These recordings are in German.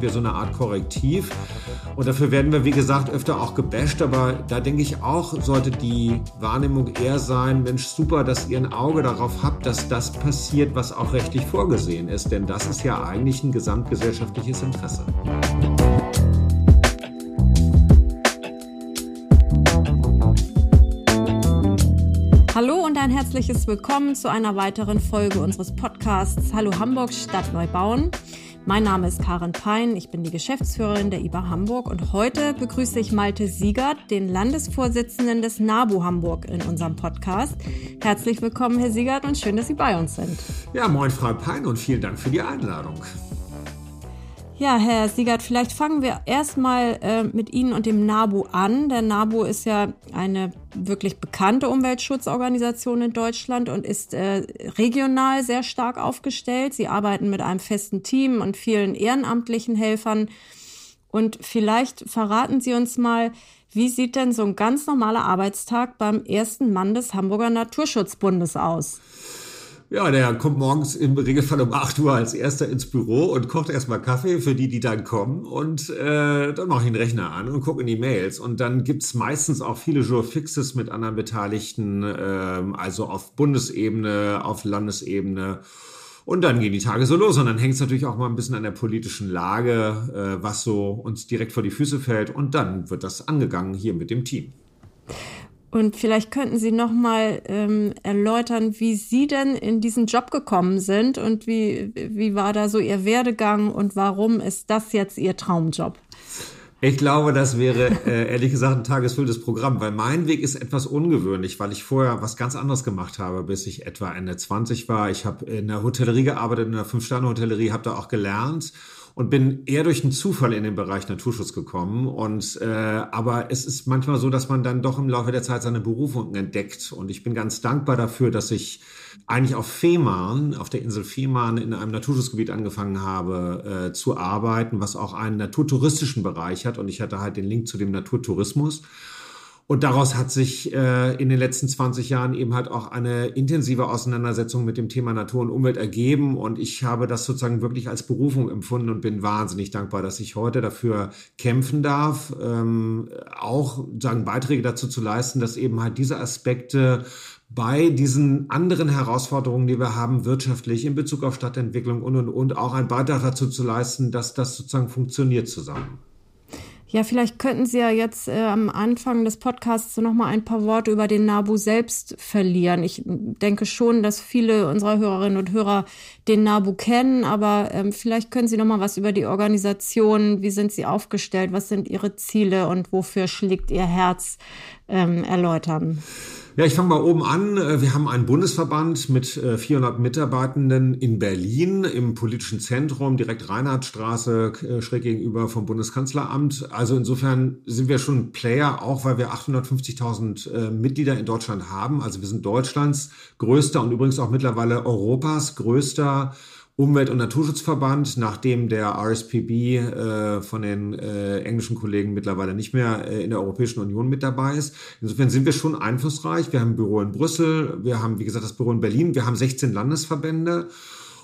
sind wir so eine Art Korrektiv. Und dafür werden wir, wie gesagt, öfter auch gebasht. Aber da denke ich auch, sollte die Wahrnehmung eher sein, Mensch, super, dass ihr ein Auge darauf habt, dass das passiert, was auch rechtlich vorgesehen ist. Denn das ist ja eigentlich ein gesamtgesellschaftliches Interesse. Hallo und ein herzliches Willkommen zu einer weiteren Folge unseres Podcasts Hallo Hamburg Stadt Neubauen. Mein Name ist Karin Pein, ich bin die Geschäftsführerin der IBA Hamburg und heute begrüße ich Malte Siegert, den Landesvorsitzenden des NABU Hamburg in unserem Podcast. Herzlich willkommen, Herr Siegert, und schön, dass Sie bei uns sind. Ja, moin, Frau Pein, und vielen Dank für die Einladung. Ja, Herr Siegert, vielleicht fangen wir erstmal äh, mit Ihnen und dem NABU an. Der NABU ist ja eine wirklich bekannte Umweltschutzorganisation in Deutschland und ist äh, regional sehr stark aufgestellt. Sie arbeiten mit einem festen Team und vielen ehrenamtlichen Helfern. Und vielleicht verraten Sie uns mal, wie sieht denn so ein ganz normaler Arbeitstag beim ersten Mann des Hamburger Naturschutzbundes aus? Ja, der kommt morgens im Regelfall um 8 Uhr als erster ins Büro und kocht erstmal Kaffee für die, die dann kommen. Und äh, dann mache ich den Rechner an und gucke in die Mails. Und dann gibt's meistens auch viele Jour-Fixes mit anderen Beteiligten, äh, also auf Bundesebene, auf Landesebene. Und dann gehen die Tage so los. Und dann hängt es natürlich auch mal ein bisschen an der politischen Lage, äh, was so uns direkt vor die Füße fällt. Und dann wird das angegangen hier mit dem Team. Und vielleicht könnten Sie noch mal ähm, erläutern, wie Sie denn in diesen Job gekommen sind und wie, wie war da so Ihr Werdegang und warum ist das jetzt Ihr Traumjob? Ich glaube, das wäre äh, ehrlich gesagt ein tagesfülltes Programm, weil mein Weg ist etwas ungewöhnlich, weil ich vorher was ganz anderes gemacht habe, bis ich etwa Ende 20 war. Ich habe in der Hotellerie gearbeitet, in der Fünf-Sterne-Hotellerie, habe da auch gelernt und bin eher durch einen Zufall in den Bereich Naturschutz gekommen. Und äh, aber es ist manchmal so, dass man dann doch im Laufe der Zeit seine Berufung entdeckt. Und ich bin ganz dankbar dafür, dass ich eigentlich auf Fehmarn, auf der Insel Fehmarn in einem Naturschutzgebiet angefangen habe äh, zu arbeiten, was auch einen naturtouristischen Bereich hat. Und ich hatte halt den Link zu dem Naturtourismus. Und daraus hat sich äh, in den letzten 20 Jahren eben halt auch eine intensive Auseinandersetzung mit dem Thema Natur und Umwelt ergeben. Und ich habe das sozusagen wirklich als Berufung empfunden und bin wahnsinnig dankbar, dass ich heute dafür kämpfen darf, ähm, auch sagen Beiträge dazu zu leisten, dass eben halt diese Aspekte bei diesen anderen Herausforderungen, die wir haben, wirtschaftlich in Bezug auf Stadtentwicklung und und und auch einen Beitrag dazu zu leisten, dass das sozusagen funktioniert zusammen. Ja, vielleicht könnten Sie ja jetzt äh, am Anfang des Podcasts noch mal ein paar Worte über den NABU selbst verlieren. Ich denke schon, dass viele unserer Hörerinnen und Hörer den NABU kennen, aber ähm, vielleicht können Sie noch mal was über die Organisation, wie sind Sie aufgestellt, was sind Ihre Ziele und wofür schlägt Ihr Herz ähm, erläutern. Ja, ich fange mal oben an. Äh, wir haben einen Bundesverband mit 400 äh, Mitarbeitenden in Berlin im politischen Zentrum, direkt Reinhardtstraße, äh, schräg gegenüber vom Bundeskanzleramt. Also insofern sind wir schon ein Player, auch weil wir 850.000 Mitglieder in Deutschland haben. Also wir sind Deutschlands größter und übrigens auch mittlerweile Europas größter Umwelt- und Naturschutzverband, nachdem der RSPB äh, von den äh, englischen Kollegen mittlerweile nicht mehr äh, in der Europäischen Union mit dabei ist. Insofern sind wir schon einflussreich. Wir haben ein Büro in Brüssel, wir haben, wie gesagt, das Büro in Berlin, wir haben 16 Landesverbände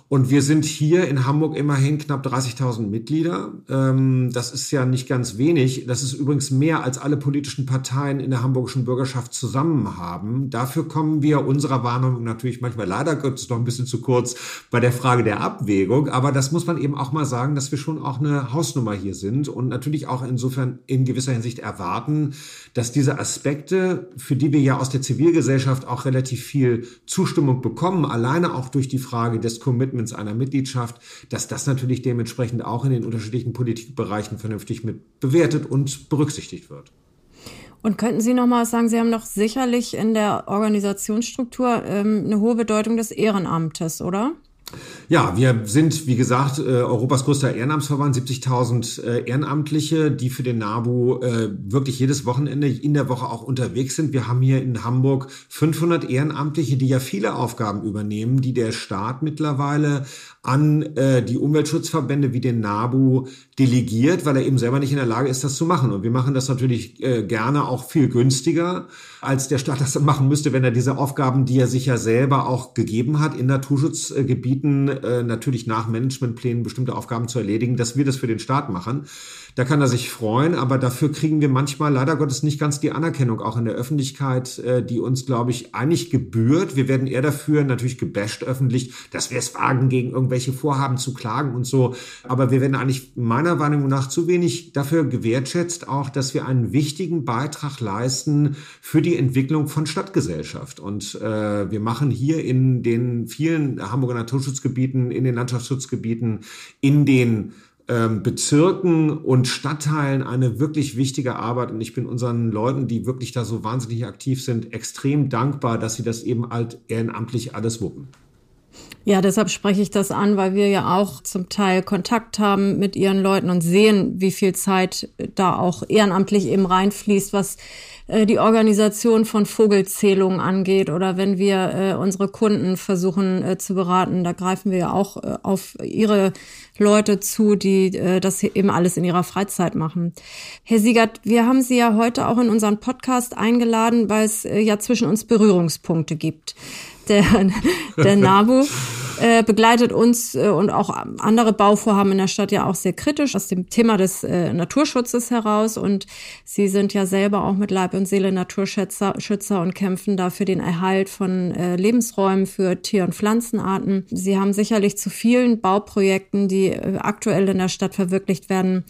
und wir sind hier in Hamburg immerhin knapp 30.000 Mitglieder. Ähm, das ist ja nicht ganz wenig. Das ist übrigens mehr, als alle politischen Parteien in der hamburgischen Bürgerschaft zusammen haben. Dafür kommen wir unserer Warnung natürlich manchmal leider kommt es noch ein bisschen zu kurz bei der Frage der Abwägung. Aber das muss man eben auch mal sagen, dass wir schon auch eine Hausnummer hier sind und natürlich auch insofern in gewisser Hinsicht erwarten, dass diese Aspekte, für die wir ja aus der Zivilgesellschaft auch relativ viel Zustimmung bekommen, alleine auch durch die Frage des Commitments einer Mitgliedschaft, dass das natürlich dementsprechend auch in den unterschiedlichen Politikbereichen vernünftig mit bewertet und berücksichtigt wird. Und könnten Sie noch mal sagen, Sie haben doch sicherlich in der Organisationsstruktur ähm, eine hohe Bedeutung des Ehrenamtes, oder? Ja, wir sind, wie gesagt, äh, Europas größter Ehrenamtsverband, 70.000 äh, Ehrenamtliche, die für den NABU äh, wirklich jedes Wochenende in der Woche auch unterwegs sind. Wir haben hier in Hamburg 500 Ehrenamtliche, die ja viele Aufgaben übernehmen, die der Staat mittlerweile an die Umweltschutzverbände wie den NABU delegiert, weil er eben selber nicht in der Lage ist, das zu machen. Und wir machen das natürlich gerne auch viel günstiger als der Staat das machen müsste, wenn er diese Aufgaben, die er sich ja selber auch gegeben hat, in Naturschutzgebieten äh, natürlich nach Managementplänen bestimmte Aufgaben zu erledigen, dass wir das für den Staat machen. Da kann er sich freuen, aber dafür kriegen wir manchmal leider Gottes nicht ganz die Anerkennung auch in der Öffentlichkeit, äh, die uns, glaube ich, eigentlich gebührt. Wir werden eher dafür natürlich gebasht öffentlich, dass wir es wagen, gegen irgendwelche Vorhaben zu klagen und so. Aber wir werden eigentlich meiner Wahrnehmung nach zu wenig dafür gewertschätzt, auch, dass wir einen wichtigen Beitrag leisten für die Entwicklung von Stadtgesellschaft. Und äh, wir machen hier in den vielen Hamburger Naturschutzgebieten, in den Landschaftsschutzgebieten, in den ähm, Bezirken und Stadtteilen eine wirklich wichtige Arbeit. Und ich bin unseren Leuten, die wirklich da so wahnsinnig aktiv sind, extrem dankbar, dass sie das eben halt ehrenamtlich alles wuppen. Ja, deshalb spreche ich das an, weil wir ja auch zum Teil Kontakt haben mit ihren Leuten und sehen, wie viel Zeit da auch ehrenamtlich eben reinfließt, was äh, die Organisation von Vogelzählungen angeht oder wenn wir äh, unsere Kunden versuchen äh, zu beraten, da greifen wir ja auch äh, auf ihre Leute zu, die äh, das eben alles in ihrer Freizeit machen. Herr Siegert, wir haben Sie ja heute auch in unseren Podcast eingeladen, weil es äh, ja zwischen uns Berührungspunkte gibt. Der, der NABU äh, begleitet uns äh, und auch andere Bauvorhaben in der Stadt ja auch sehr kritisch aus dem Thema des äh, Naturschutzes heraus. Und Sie sind ja selber auch mit Leib und Seele Naturschützer Schützer und kämpfen da für den Erhalt von äh, Lebensräumen für Tier- und Pflanzenarten. Sie haben sicherlich zu vielen Bauprojekten, die äh, aktuell in der Stadt verwirklicht werden,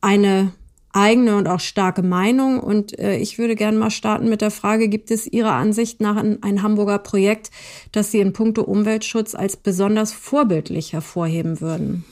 eine eigene und auch starke Meinung. Und äh, ich würde gerne mal starten mit der Frage, gibt es Ihrer Ansicht nach ein, ein Hamburger Projekt, das Sie in puncto Umweltschutz als besonders vorbildlich hervorheben würden?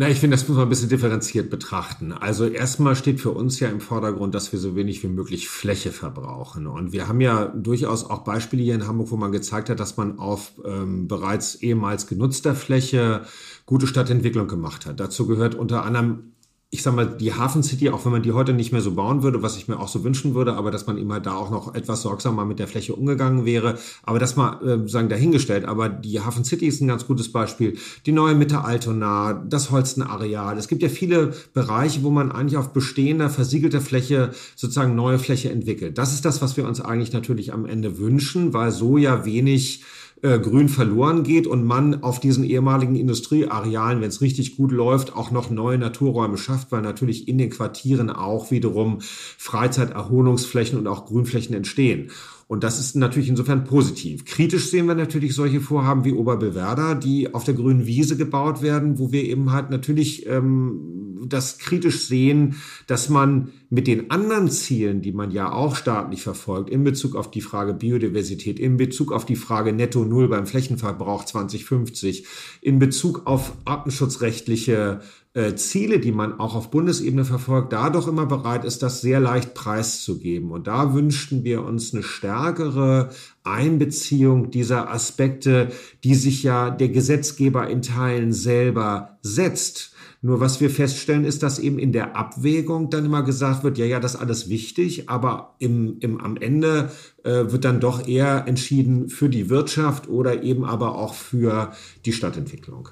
Na, ich finde, das muss man ein bisschen differenziert betrachten. Also erstmal steht für uns ja im Vordergrund, dass wir so wenig wie möglich Fläche verbrauchen. Und wir haben ja durchaus auch Beispiele hier in Hamburg, wo man gezeigt hat, dass man auf ähm, bereits ehemals genutzter Fläche gute Stadtentwicklung gemacht hat. Dazu gehört unter anderem ich sag mal, die Hafen City, auch wenn man die heute nicht mehr so bauen würde, was ich mir auch so wünschen würde, aber dass man immer da auch noch etwas sorgsamer mit der Fläche umgegangen wäre. Aber das mal äh, sagen dahingestellt. Aber die Hafen City ist ein ganz gutes Beispiel. Die neue Mitte Altona, das Holstenareal. Es gibt ja viele Bereiche, wo man eigentlich auf bestehender, versiegelter Fläche sozusagen neue Fläche entwickelt. Das ist das, was wir uns eigentlich natürlich am Ende wünschen, weil so ja wenig äh, Grün verloren geht und man auf diesen ehemaligen Industriearealen, wenn es richtig gut läuft, auch noch neue Naturräume schafft, weil natürlich in den Quartieren auch wiederum Freizeiterholungsflächen und auch Grünflächen entstehen. Und das ist natürlich insofern positiv. Kritisch sehen wir natürlich solche Vorhaben wie Oberbewerder, die auf der grünen Wiese gebaut werden, wo wir eben halt natürlich ähm, das kritisch sehen, dass man mit den anderen Zielen, die man ja auch staatlich verfolgt, in Bezug auf die Frage Biodiversität, in Bezug auf die Frage Netto Null beim Flächenverbrauch 2050, in Bezug auf artenschutzrechtliche äh, Ziele, die man auch auf Bundesebene verfolgt, da doch immer bereit ist, das sehr leicht preiszugeben. Und da wünschten wir uns eine stärkere Einbeziehung dieser Aspekte, die sich ja der Gesetzgeber in Teilen selber setzt. Nur was wir feststellen, ist, dass eben in der Abwägung dann immer gesagt wird, ja, ja, das ist alles wichtig, aber im, im, am Ende äh, wird dann doch eher entschieden für die Wirtschaft oder eben aber auch für die Stadtentwicklung.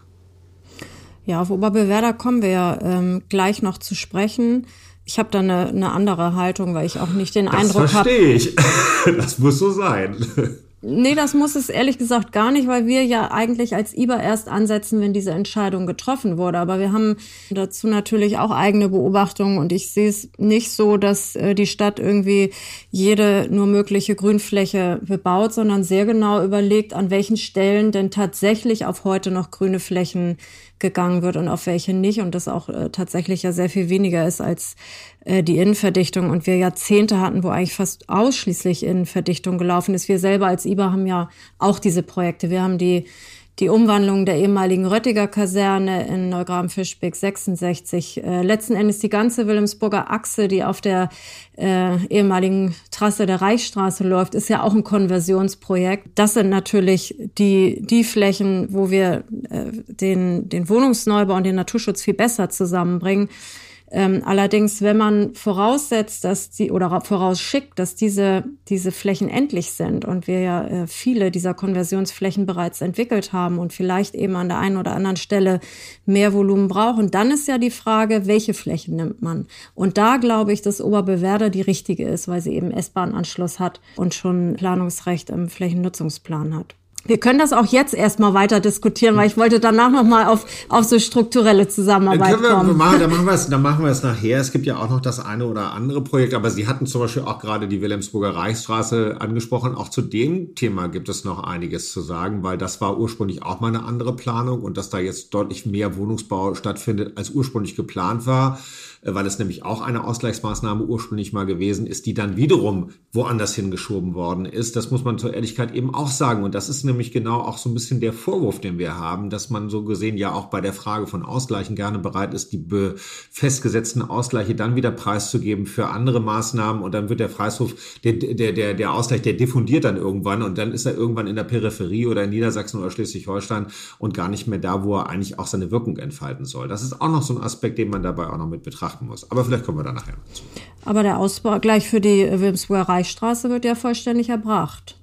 Ja, auf Oberbewerder kommen wir ja ähm, gleich noch zu sprechen. Ich habe da eine, eine andere Haltung, weil ich auch nicht den das Eindruck habe. Verstehe ich. Das muss so sein. Nee, das muss es ehrlich gesagt gar nicht, weil wir ja eigentlich als IBA erst ansetzen, wenn diese Entscheidung getroffen wurde. Aber wir haben dazu natürlich auch eigene Beobachtungen und ich sehe es nicht so, dass äh, die Stadt irgendwie jede nur mögliche Grünfläche bebaut, sondern sehr genau überlegt, an welchen Stellen denn tatsächlich auf heute noch grüne Flächen gegangen wird und auf welche nicht und das auch äh, tatsächlich ja sehr viel weniger ist als äh, die Innenverdichtung und wir Jahrzehnte hatten, wo eigentlich fast ausschließlich Innenverdichtung gelaufen ist. Wir selber als IBA haben ja auch diese Projekte. Wir haben die die Umwandlung der ehemaligen Röttiger Kaserne in Neugraben-Fischbeck 66. Äh, letzten Endes die ganze Wilhelmsburger Achse, die auf der äh, ehemaligen Trasse der Reichsstraße läuft, ist ja auch ein Konversionsprojekt. Das sind natürlich die, die Flächen, wo wir äh, den, den Wohnungsneubau und den Naturschutz viel besser zusammenbringen. Ähm, allerdings, wenn man voraussetzt, dass die oder vorausschickt, dass diese, diese Flächen endlich sind und wir ja äh, viele dieser Konversionsflächen bereits entwickelt haben und vielleicht eben an der einen oder anderen Stelle mehr Volumen brauchen, dann ist ja die Frage, welche Flächen nimmt man? Und da glaube ich, dass Oberbewerder die richtige ist, weil sie eben S-Bahn-Anschluss hat und schon Planungsrecht im Flächennutzungsplan hat. Wir können das auch jetzt erstmal weiter diskutieren, weil ich wollte danach nochmal auf, auf so strukturelle Zusammenarbeit dann wir, kommen. Machen, dann, machen wir es, dann machen wir es nachher. Es gibt ja auch noch das eine oder andere Projekt, aber Sie hatten zum Beispiel auch gerade die Wilhelmsburger Reichsstraße angesprochen. Auch zu dem Thema gibt es noch einiges zu sagen, weil das war ursprünglich auch mal eine andere Planung und dass da jetzt deutlich mehr Wohnungsbau stattfindet, als ursprünglich geplant war weil es nämlich auch eine Ausgleichsmaßnahme ursprünglich mal gewesen ist, die dann wiederum woanders hingeschoben worden ist. Das muss man zur Ehrlichkeit eben auch sagen. Und das ist nämlich genau auch so ein bisschen der Vorwurf, den wir haben, dass man so gesehen ja auch bei der Frage von Ausgleichen gerne bereit ist, die festgesetzten Ausgleiche dann wieder preiszugeben für andere Maßnahmen. Und dann wird der Freihof, der, der, der, der Ausgleich, der diffundiert dann irgendwann und dann ist er irgendwann in der Peripherie oder in Niedersachsen oder Schleswig-Holstein und gar nicht mehr da, wo er eigentlich auch seine Wirkung entfalten soll. Das ist auch noch so ein Aspekt, den man dabei auch noch mit betrachten betrachten muss. Aber vielleicht kommen wir da nachher noch zu. Aber der Ausgleich für die Wilmsburger Reichsstraße wird ja vollständig erbracht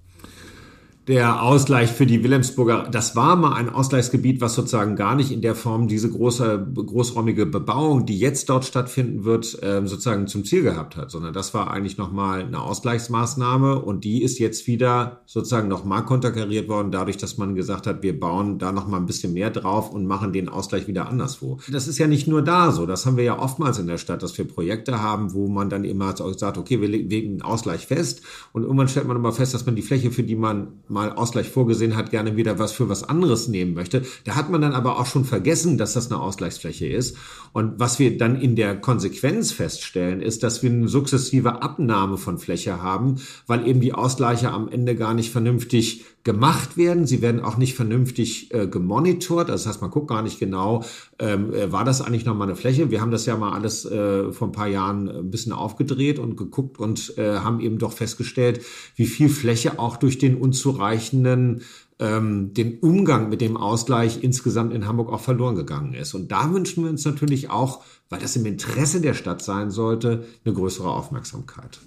der Ausgleich für die Wilhelmsburger, das war mal ein Ausgleichsgebiet, was sozusagen gar nicht in der Form diese große, großräumige Bebauung, die jetzt dort stattfinden wird, ähm, sozusagen zum Ziel gehabt hat, sondern das war eigentlich nochmal eine Ausgleichsmaßnahme und die ist jetzt wieder sozusagen nochmal konterkariert worden, dadurch, dass man gesagt hat, wir bauen da nochmal ein bisschen mehr drauf und machen den Ausgleich wieder anderswo. Das ist ja nicht nur da so, das haben wir ja oftmals in der Stadt, dass wir Projekte haben, wo man dann immer sagt, okay, wir legen einen Ausgleich fest und irgendwann stellt man immer fest, dass man die Fläche, für die man mal Ausgleich vorgesehen hat, gerne wieder was für was anderes nehmen möchte. Da hat man dann aber auch schon vergessen, dass das eine Ausgleichsfläche ist. Und was wir dann in der Konsequenz feststellen, ist, dass wir eine sukzessive Abnahme von Fläche haben, weil eben die Ausgleiche am Ende gar nicht vernünftig gemacht werden. Sie werden auch nicht vernünftig äh, gemonitort. Das heißt, man guckt gar nicht genau, ähm, äh, war das eigentlich noch mal eine Fläche? Wir haben das ja mal alles äh, vor ein paar Jahren ein bisschen aufgedreht und geguckt und äh, haben eben doch festgestellt, wie viel Fläche auch durch den unzureichenden ähm, den Umgang mit dem Ausgleich insgesamt in Hamburg auch verloren gegangen ist. Und da wünschen wir uns natürlich auch, weil das im Interesse der Stadt sein sollte, eine größere Aufmerksamkeit.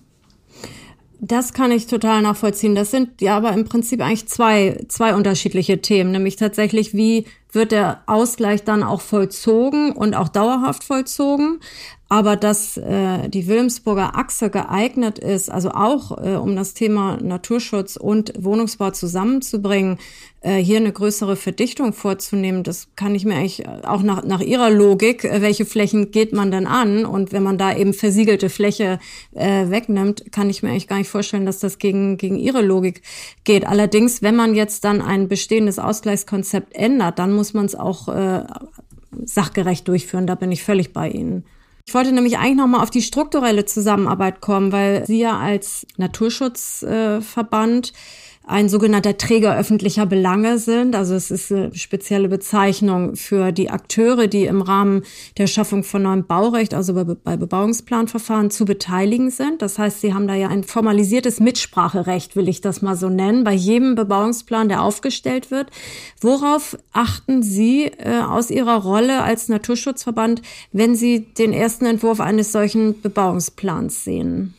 Das kann ich total nachvollziehen. Das sind ja aber im Prinzip eigentlich zwei, zwei unterschiedliche Themen, nämlich tatsächlich, wie wird der Ausgleich dann auch vollzogen und auch dauerhaft vollzogen. Aber dass äh, die Wilhelmsburger Achse geeignet ist, also auch äh, um das Thema Naturschutz und Wohnungsbau zusammenzubringen, äh, hier eine größere Verdichtung vorzunehmen, das kann ich mir eigentlich auch nach, nach Ihrer Logik, äh, welche Flächen geht man denn an? Und wenn man da eben versiegelte Fläche äh, wegnimmt, kann ich mir eigentlich gar nicht vorstellen, dass das gegen, gegen Ihre Logik geht. Allerdings, wenn man jetzt dann ein bestehendes Ausgleichskonzept ändert, dann muss man es auch äh, sachgerecht durchführen. Da bin ich völlig bei Ihnen. Ich wollte nämlich eigentlich noch mal auf die strukturelle Zusammenarbeit kommen, weil Sie ja als Naturschutzverband äh, ein sogenannter Träger öffentlicher Belange sind. Also es ist eine spezielle Bezeichnung für die Akteure, die im Rahmen der Schaffung von neuem Baurecht, also bei, bei Bebauungsplanverfahren zu beteiligen sind. Das heißt, sie haben da ja ein formalisiertes Mitspracherecht, will ich das mal so nennen, bei jedem Bebauungsplan, der aufgestellt wird. Worauf achten Sie äh, aus Ihrer Rolle als Naturschutzverband, wenn Sie den ersten Entwurf eines solchen Bebauungsplans sehen?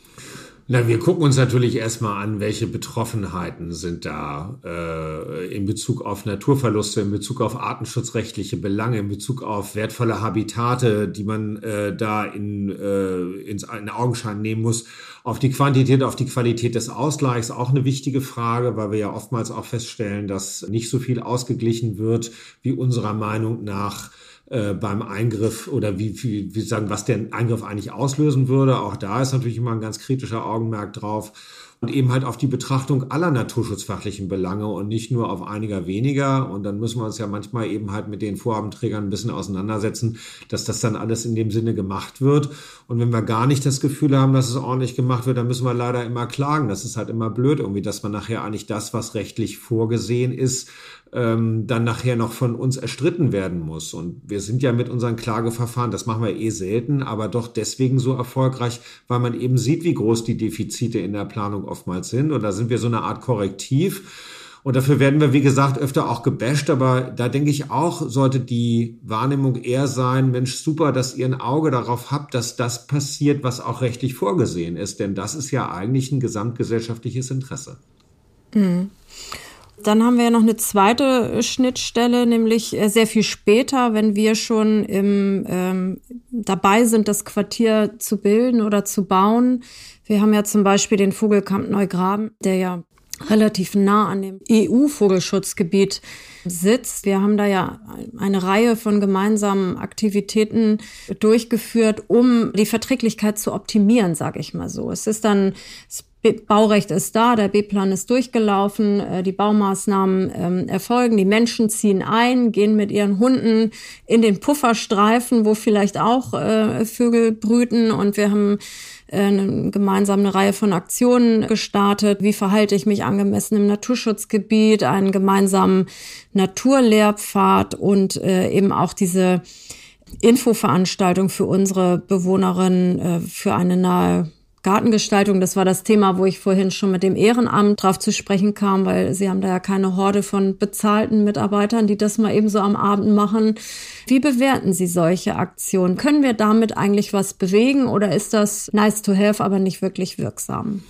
Na, wir gucken uns natürlich erstmal an, welche Betroffenheiten sind da äh, in Bezug auf Naturverluste, in Bezug auf artenschutzrechtliche Belange, in Bezug auf wertvolle Habitate, die man äh, da in, äh, ins in Augenschein nehmen muss. Auf die Quantität, auf die Qualität des Ausgleichs auch eine wichtige Frage, weil wir ja oftmals auch feststellen, dass nicht so viel ausgeglichen wird, wie unserer Meinung nach äh, beim Eingriff oder wie, wie, wie sagen, was der Eingriff eigentlich auslösen würde. Auch da ist natürlich immer ein ganz kritischer Augenmerk drauf und eben halt auf die Betrachtung aller naturschutzfachlichen Belange und nicht nur auf einiger weniger. Und dann müssen wir uns ja manchmal eben halt mit den Vorhabenträgern ein bisschen auseinandersetzen, dass das dann alles in dem Sinne gemacht wird. Und wenn wir gar nicht das Gefühl haben, dass es ordentlich gemacht wird, dann müssen wir leider immer klagen. Das ist halt immer blöd irgendwie, dass man nachher eigentlich das, was rechtlich vorgesehen ist, ähm, dann nachher noch von uns erstritten werden muss. Und wir sind ja mit unseren Klageverfahren, das machen wir eh selten, aber doch deswegen so erfolgreich, weil man eben sieht, wie groß die Defizite in der Planung oftmals sind. Und da sind wir so eine Art Korrektiv. Und dafür werden wir, wie gesagt, öfter auch gebasht. Aber da denke ich auch, sollte die Wahrnehmung eher sein, Mensch, super, dass ihr ein Auge darauf habt, dass das passiert, was auch rechtlich vorgesehen ist. Denn das ist ja eigentlich ein gesamtgesellschaftliches Interesse. Mhm. Dann haben wir ja noch eine zweite Schnittstelle, nämlich äh, sehr viel später, wenn wir schon im, ähm, dabei sind, das Quartier zu bilden oder zu bauen. Wir haben ja zum Beispiel den Vogelkamp Neugraben, der ja relativ nah an dem EU-Vogelschutzgebiet sitzt. Wir haben da ja eine Reihe von gemeinsamen Aktivitäten durchgeführt, um die Verträglichkeit zu optimieren, sage ich mal so. Es ist dann das Baurecht ist da, der B-Plan ist durchgelaufen, äh, die Baumaßnahmen ähm, erfolgen, die Menschen ziehen ein, gehen mit ihren Hunden in den Pufferstreifen, wo vielleicht auch äh, Vögel brüten und wir haben äh, gemeinsam eine Reihe von Aktionen gestartet. Wie verhalte ich mich angemessen im Naturschutzgebiet, einen gemeinsamen Naturlehrpfad und äh, eben auch diese Infoveranstaltung für unsere Bewohnerinnen äh, für eine nahe Gartengestaltung, das war das Thema, wo ich vorhin schon mit dem Ehrenamt drauf zu sprechen kam, weil sie haben da ja keine Horde von bezahlten Mitarbeitern, die das mal eben so am Abend machen. Wie bewerten Sie solche Aktionen? Können wir damit eigentlich was bewegen oder ist das nice to have, aber nicht wirklich wirksam?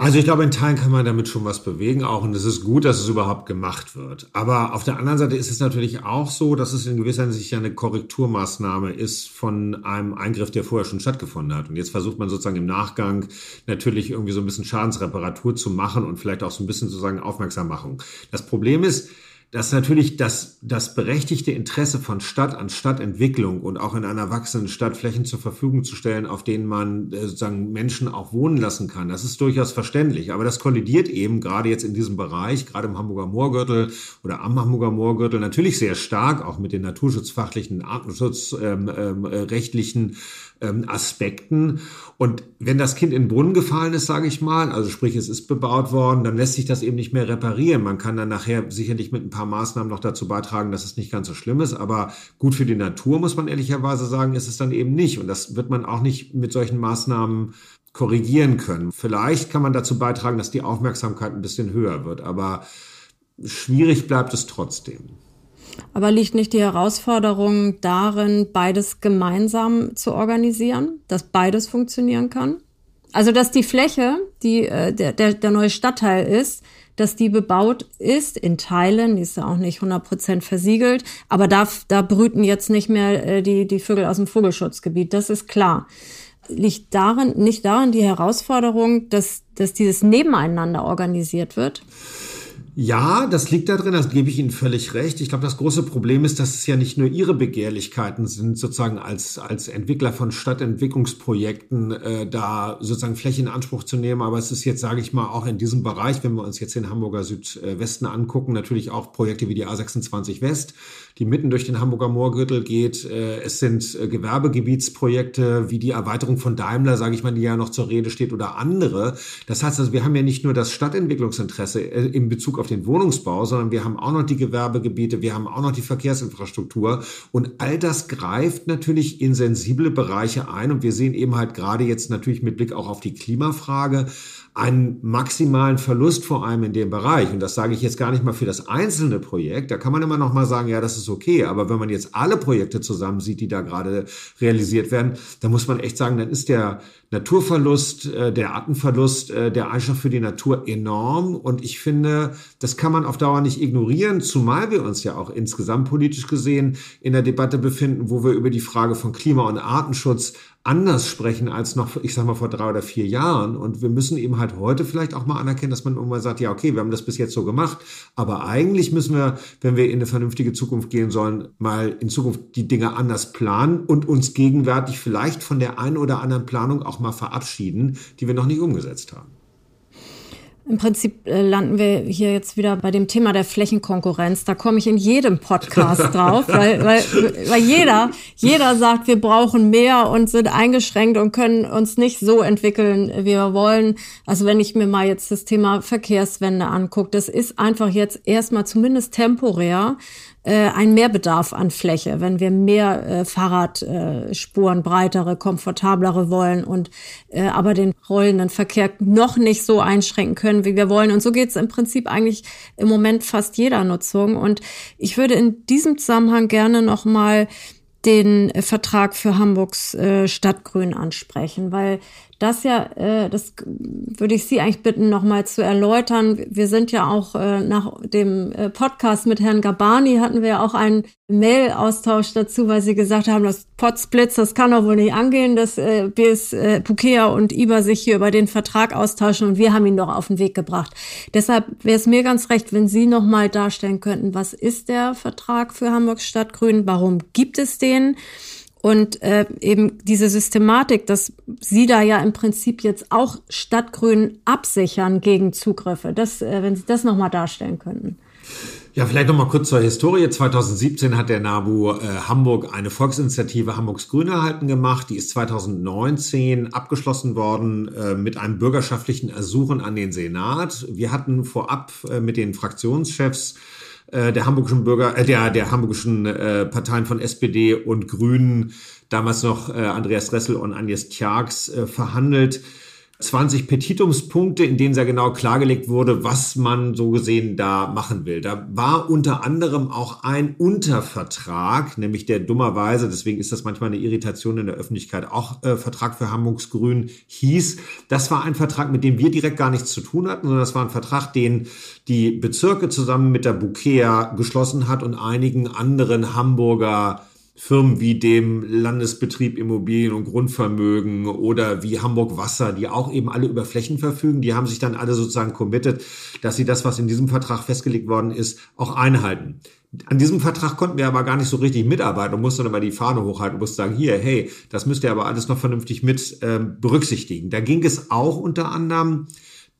Also ich glaube, in Teilen kann man damit schon was bewegen auch und es ist gut, dass es überhaupt gemacht wird. Aber auf der anderen Seite ist es natürlich auch so, dass es in gewisser Hinsicht ja eine Korrekturmaßnahme ist von einem Eingriff, der vorher schon stattgefunden hat. Und jetzt versucht man sozusagen im Nachgang natürlich irgendwie so ein bisschen Schadensreparatur zu machen und vielleicht auch so ein bisschen sozusagen Aufmerksammachung. Das Problem ist, dass natürlich das, das berechtigte Interesse von Stadt an Stadtentwicklung und auch in einer wachsenden Stadt Flächen zur Verfügung zu stellen, auf denen man äh, sozusagen Menschen auch wohnen lassen kann, das ist durchaus verständlich. Aber das kollidiert eben gerade jetzt in diesem Bereich, gerade im Hamburger Moorgürtel oder am Hamburger Moorgürtel natürlich sehr stark auch mit den naturschutzfachlichen, artenschutzrechtlichen ähm, äh, ähm, Aspekten. Und wenn das Kind in den Brunnen gefallen ist, sage ich mal, also sprich, es ist bebaut worden, dann lässt sich das eben nicht mehr reparieren. Man kann dann nachher sicherlich mit ein paar Maßnahmen noch dazu beitragen, dass es nicht ganz so schlimm ist. Aber gut für die Natur, muss man ehrlicherweise sagen, ist es dann eben nicht. Und das wird man auch nicht mit solchen Maßnahmen korrigieren können. Vielleicht kann man dazu beitragen, dass die Aufmerksamkeit ein bisschen höher wird. Aber schwierig bleibt es trotzdem. Aber liegt nicht die Herausforderung darin, beides gemeinsam zu organisieren, dass beides funktionieren kann? Also, dass die Fläche, die äh, der, der, der neue Stadtteil ist, dass die bebaut ist in Teilen, die ist ja auch nicht 100 Prozent versiegelt, aber da, da brüten jetzt nicht mehr äh, die, die Vögel aus dem Vogelschutzgebiet, das ist klar. Liegt darin, nicht darin die Herausforderung, dass, dass dieses Nebeneinander organisiert wird? Ja, das liegt da drin, das gebe ich Ihnen völlig recht. Ich glaube, das große Problem ist, dass es ja nicht nur Ihre Begehrlichkeiten sind, sozusagen als, als Entwickler von Stadtentwicklungsprojekten äh, da sozusagen Fläche in Anspruch zu nehmen. Aber es ist jetzt, sage ich mal, auch in diesem Bereich, wenn wir uns jetzt den Hamburger Südwesten angucken, natürlich auch Projekte wie die A26 West, die mitten durch den Hamburger Moorgürtel geht. Äh, es sind äh, Gewerbegebietsprojekte wie die Erweiterung von Daimler, sage ich mal, die ja noch zur Rede steht oder andere. Das heißt also, wir haben ja nicht nur das Stadtentwicklungsinteresse äh, in Bezug auf den Wohnungsbau, sondern wir haben auch noch die Gewerbegebiete, wir haben auch noch die Verkehrsinfrastruktur und all das greift natürlich in sensible Bereiche ein und wir sehen eben halt gerade jetzt natürlich mit Blick auch auf die Klimafrage, einen maximalen Verlust vor allem in dem Bereich. Und das sage ich jetzt gar nicht mal für das einzelne Projekt. Da kann man immer noch mal sagen, ja, das ist okay. Aber wenn man jetzt alle Projekte zusammen sieht, die da gerade realisiert werden, dann muss man echt sagen, dann ist der Naturverlust, äh, der Artenverlust, äh, der Einschlag für die Natur enorm. Und ich finde, das kann man auf Dauer nicht ignorieren, zumal wir uns ja auch insgesamt politisch gesehen in der Debatte befinden, wo wir über die Frage von Klima- und Artenschutz anders sprechen als noch, ich sag mal, vor drei oder vier Jahren. Und wir müssen eben halt heute vielleicht auch mal anerkennen, dass man irgendwann sagt, ja, okay, wir haben das bis jetzt so gemacht. Aber eigentlich müssen wir, wenn wir in eine vernünftige Zukunft gehen sollen, mal in Zukunft die Dinge anders planen und uns gegenwärtig vielleicht von der einen oder anderen Planung auch mal verabschieden, die wir noch nicht umgesetzt haben. Im Prinzip äh, landen wir hier jetzt wieder bei dem Thema der Flächenkonkurrenz. Da komme ich in jedem Podcast drauf, weil, weil, weil jeder, jeder sagt, wir brauchen mehr und sind eingeschränkt und können uns nicht so entwickeln, wie wir wollen. Also wenn ich mir mal jetzt das Thema Verkehrswende angucke, das ist einfach jetzt erstmal zumindest temporär äh, einen Mehrbedarf an Fläche, wenn wir mehr äh, Fahrradspuren, äh, breitere, komfortablere wollen und äh, aber den rollenden Verkehr noch nicht so einschränken können, wie wir wollen. Und so geht es im Prinzip eigentlich im Moment fast jeder Nutzung. Und ich würde in diesem Zusammenhang gerne noch mal den Vertrag für Hamburgs äh, Stadtgrün ansprechen, weil das ja, äh, das würde ich Sie eigentlich bitten, nochmal zu erläutern. Wir sind ja auch äh, nach dem äh, Podcast mit Herrn Gabani hatten wir auch einen Mail-Austausch dazu, weil Sie gesagt haben, das Potsblitz, das kann doch wohl nicht angehen, dass äh, BS äh, Pukea und IBA sich hier über den Vertrag austauschen und wir haben ihn doch auf den Weg gebracht. Deshalb wäre es mir ganz recht, wenn Sie nochmal darstellen könnten, was ist der Vertrag für Hamburgs Stadtgrün, warum gibt es den? Und äh, eben diese Systematik, dass Sie da ja im Prinzip jetzt auch Stadtgrün absichern gegen Zugriffe, das, äh, wenn Sie das nochmal darstellen könnten. Ja, vielleicht nochmal kurz zur Historie. 2017 hat der NABU äh, Hamburg eine Volksinitiative Hamburgs Grüne erhalten gemacht. Die ist 2019 abgeschlossen worden äh, mit einem bürgerschaftlichen Ersuchen an den Senat. Wir hatten vorab äh, mit den Fraktionschefs äh, der hamburgischen Bürger, äh, der, der hamburgischen äh, Parteien von SPD und Grünen, damals noch äh, Andreas Ressel und Agnes Tjax, äh, verhandelt 20 Petitumspunkte, in denen sehr genau klargelegt wurde, was man so gesehen da machen will. Da war unter anderem auch ein Untervertrag, nämlich der dummerweise, deswegen ist das manchmal eine Irritation in der Öffentlichkeit, auch äh, Vertrag für Hamburgs Grün hieß. Das war ein Vertrag, mit dem wir direkt gar nichts zu tun hatten, sondern das war ein Vertrag, den die Bezirke zusammen mit der Bukea geschlossen hat und einigen anderen Hamburger Firmen wie dem Landesbetrieb Immobilien und Grundvermögen oder wie Hamburg Wasser, die auch eben alle über Flächen verfügen, die haben sich dann alle sozusagen committed, dass sie das, was in diesem Vertrag festgelegt worden ist, auch einhalten. An diesem Vertrag konnten wir aber gar nicht so richtig mitarbeiten und mussten mal die Fahne hochhalten und mussten sagen, hier, hey, das müsst ihr aber alles noch vernünftig mit ähm, berücksichtigen. Da ging es auch unter anderem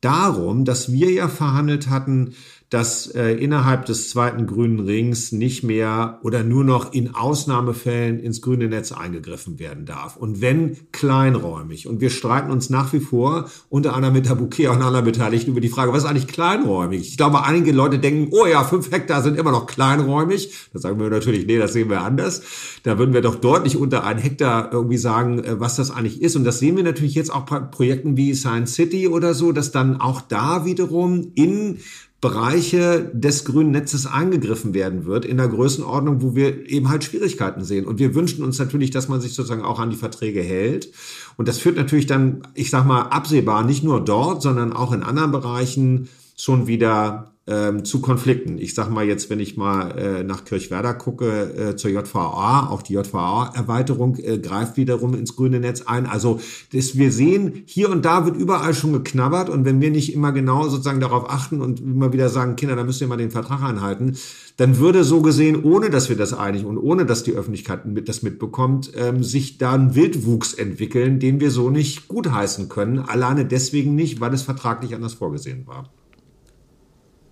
darum, dass wir ja verhandelt hatten, dass äh, innerhalb des zweiten grünen Rings nicht mehr oder nur noch in Ausnahmefällen ins grüne Netz eingegriffen werden darf. Und wenn kleinräumig. Und wir streiten uns nach wie vor, unter anderem mit der Bouquet und anderen Beteiligten, über die Frage, was ist eigentlich kleinräumig? Ich glaube, einige Leute denken, oh ja, fünf Hektar sind immer noch kleinräumig. Da sagen wir natürlich, nee, das sehen wir anders. Da würden wir doch deutlich unter ein Hektar irgendwie sagen, äh, was das eigentlich ist. Und das sehen wir natürlich jetzt auch bei Projekten wie Science City oder so, dass dann auch da wiederum in Bereiche des grünen Netzes angegriffen werden wird in der Größenordnung, wo wir eben halt Schwierigkeiten sehen. Und wir wünschen uns natürlich, dass man sich sozusagen auch an die Verträge hält. Und das führt natürlich dann, ich sag mal, absehbar nicht nur dort, sondern auch in anderen Bereichen schon wieder ähm, zu Konflikten. Ich sage mal jetzt, wenn ich mal äh, nach Kirchwerder gucke, äh, zur JVA, auch die JVA-Erweiterung äh, greift wiederum ins grüne Netz ein. Also das, wir sehen, hier und da wird überall schon geknabbert und wenn wir nicht immer genau sozusagen darauf achten und immer wieder sagen, Kinder, da müsst ihr mal den Vertrag einhalten, dann würde so gesehen, ohne dass wir das einig und ohne dass die Öffentlichkeit mit, das mitbekommt, ähm, sich da ein Wildwuchs entwickeln, den wir so nicht gutheißen können. Alleine deswegen nicht, weil es vertraglich anders vorgesehen war.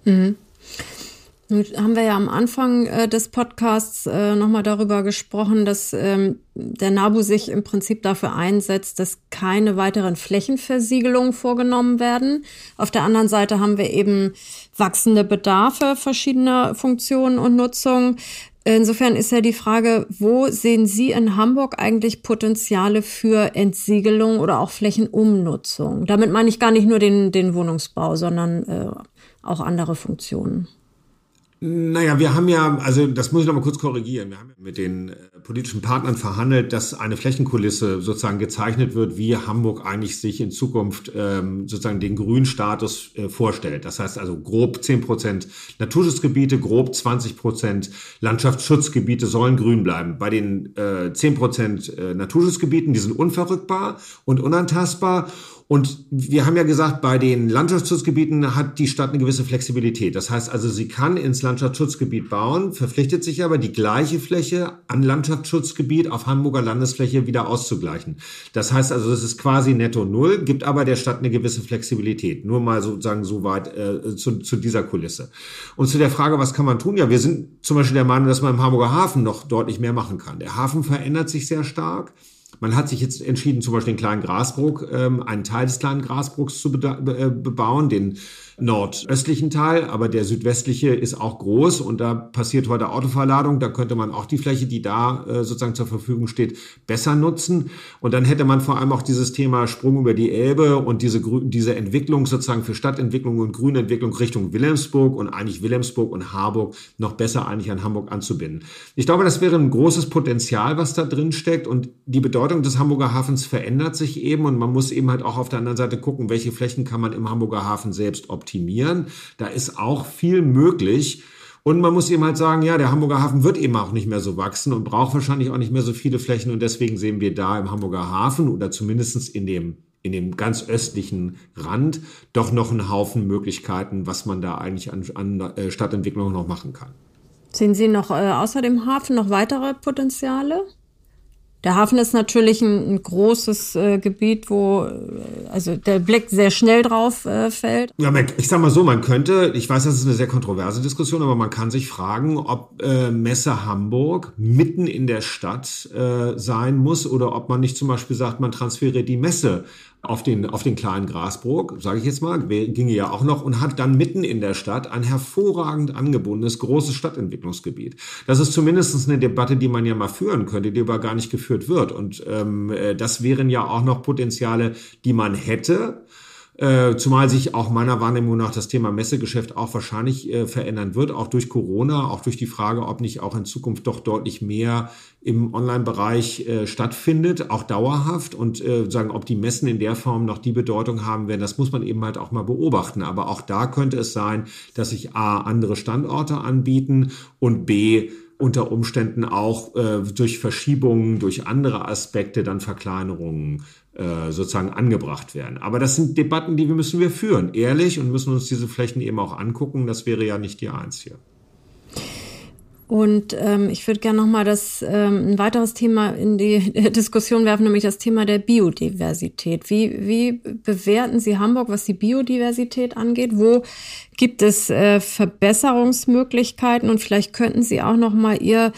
Mhm. Nun haben wir ja am Anfang äh, des Podcasts äh, nochmal darüber gesprochen, dass ähm, der NABU sich im Prinzip dafür einsetzt, dass keine weiteren Flächenversiegelungen vorgenommen werden. Auf der anderen Seite haben wir eben wachsende Bedarfe verschiedener Funktionen und Nutzungen. Insofern ist ja die Frage, wo sehen Sie in Hamburg eigentlich Potenziale für Entsiegelung oder auch Flächenumnutzung? Damit meine ich gar nicht nur den, den Wohnungsbau, sondern äh, auch andere Funktionen. Naja, wir haben ja, also das muss ich noch mal kurz korrigieren. Wir haben mit den äh, politischen Partnern verhandelt, dass eine Flächenkulisse sozusagen gezeichnet wird, wie Hamburg eigentlich sich in Zukunft ähm, sozusagen den Grünstatus äh, vorstellt. Das heißt also grob zehn Prozent Naturschutzgebiete, grob 20 Prozent Landschaftsschutzgebiete sollen grün bleiben. Bei den äh, 10 Prozent äh, Naturschutzgebieten, die sind unverrückbar und unantastbar. Und wir haben ja gesagt, bei den Landschaftsschutzgebieten hat die Stadt eine gewisse Flexibilität. Das heißt also, sie kann ins Landschaftsschutzgebiet bauen, verpflichtet sich aber, die gleiche Fläche an Landschaftsschutzgebiet auf Hamburger Landesfläche wieder auszugleichen. Das heißt also, das ist quasi netto null, gibt aber der Stadt eine gewisse Flexibilität. Nur mal sozusagen so weit äh, zu, zu dieser Kulisse. Und zu der Frage, was kann man tun? Ja, wir sind zum Beispiel der Meinung, dass man im Hamburger Hafen noch deutlich mehr machen kann. Der Hafen verändert sich sehr stark. Man hat sich jetzt entschieden, zum Beispiel den kleinen Grasbruck, ähm, einen Teil des kleinen Grasbrucks zu äh, bebauen, den nordöstlichen Teil, aber der südwestliche ist auch groß und da passiert heute Autoverladung. Da könnte man auch die Fläche, die da äh, sozusagen zur Verfügung steht, besser nutzen. Und dann hätte man vor allem auch dieses Thema Sprung über die Elbe und diese, diese Entwicklung sozusagen für Stadtentwicklung und Grünentwicklung Richtung Wilhelmsburg und eigentlich Wilhelmsburg und Harburg noch besser eigentlich an Hamburg anzubinden. Ich glaube, das wäre ein großes Potenzial, was da drin steckt und die Bedeutung des Hamburger Hafens verändert sich eben und man muss eben halt auch auf der anderen Seite gucken, welche Flächen kann man im Hamburger Hafen selbst optimieren optimieren. Da ist auch viel möglich. Und man muss eben halt sagen, ja, der Hamburger Hafen wird eben auch nicht mehr so wachsen und braucht wahrscheinlich auch nicht mehr so viele Flächen. Und deswegen sehen wir da im Hamburger Hafen oder zumindest in dem, in dem ganz östlichen Rand doch noch einen Haufen Möglichkeiten, was man da eigentlich an, an äh, Stadtentwicklung noch machen kann. Sehen Sie noch äh, außer dem Hafen noch weitere Potenziale? Der Hafen ist natürlich ein, ein großes äh, Gebiet, wo äh, also der Blick sehr schnell drauf äh, fällt. Ja, ich sag mal so, man könnte, ich weiß, das ist eine sehr kontroverse Diskussion, aber man kann sich fragen, ob äh, Messe Hamburg mitten in der Stadt äh, sein muss oder ob man nicht zum Beispiel sagt, man transferiert die Messe auf den, auf den kleinen Grasbrook, sage ich jetzt mal, ginge ja auch noch und hat dann mitten in der Stadt ein hervorragend angebundenes großes Stadtentwicklungsgebiet. Das ist zumindest eine Debatte, die man ja mal führen könnte, die aber gar nicht geführt wird. Und ähm, äh, das wären ja auch noch Potenziale, die man hätte. Äh, zumal sich auch meiner Wahrnehmung nach das Thema Messegeschäft auch wahrscheinlich äh, verändern wird, auch durch Corona, auch durch die Frage, ob nicht auch in Zukunft doch deutlich mehr im Online-Bereich äh, stattfindet, auch dauerhaft und äh, sagen, ob die Messen in der Form noch die Bedeutung haben werden, das muss man eben halt auch mal beobachten. Aber auch da könnte es sein, dass sich A, andere Standorte anbieten und B, unter Umständen auch äh, durch Verschiebungen, durch andere Aspekte dann Verkleinerungen äh, sozusagen angebracht werden. Aber das sind Debatten, die wir müssen wir führen, ehrlich und müssen uns diese Flächen eben auch angucken. Das wäre ja nicht die eins hier. Und ähm, ich würde gerne nochmal das ähm, ein weiteres Thema in die Diskussion werfen, nämlich das Thema der Biodiversität. Wie, wie bewerten Sie Hamburg, was die Biodiversität angeht? Wo gibt es äh, Verbesserungsmöglichkeiten? Und vielleicht könnten Sie auch nochmal Ihr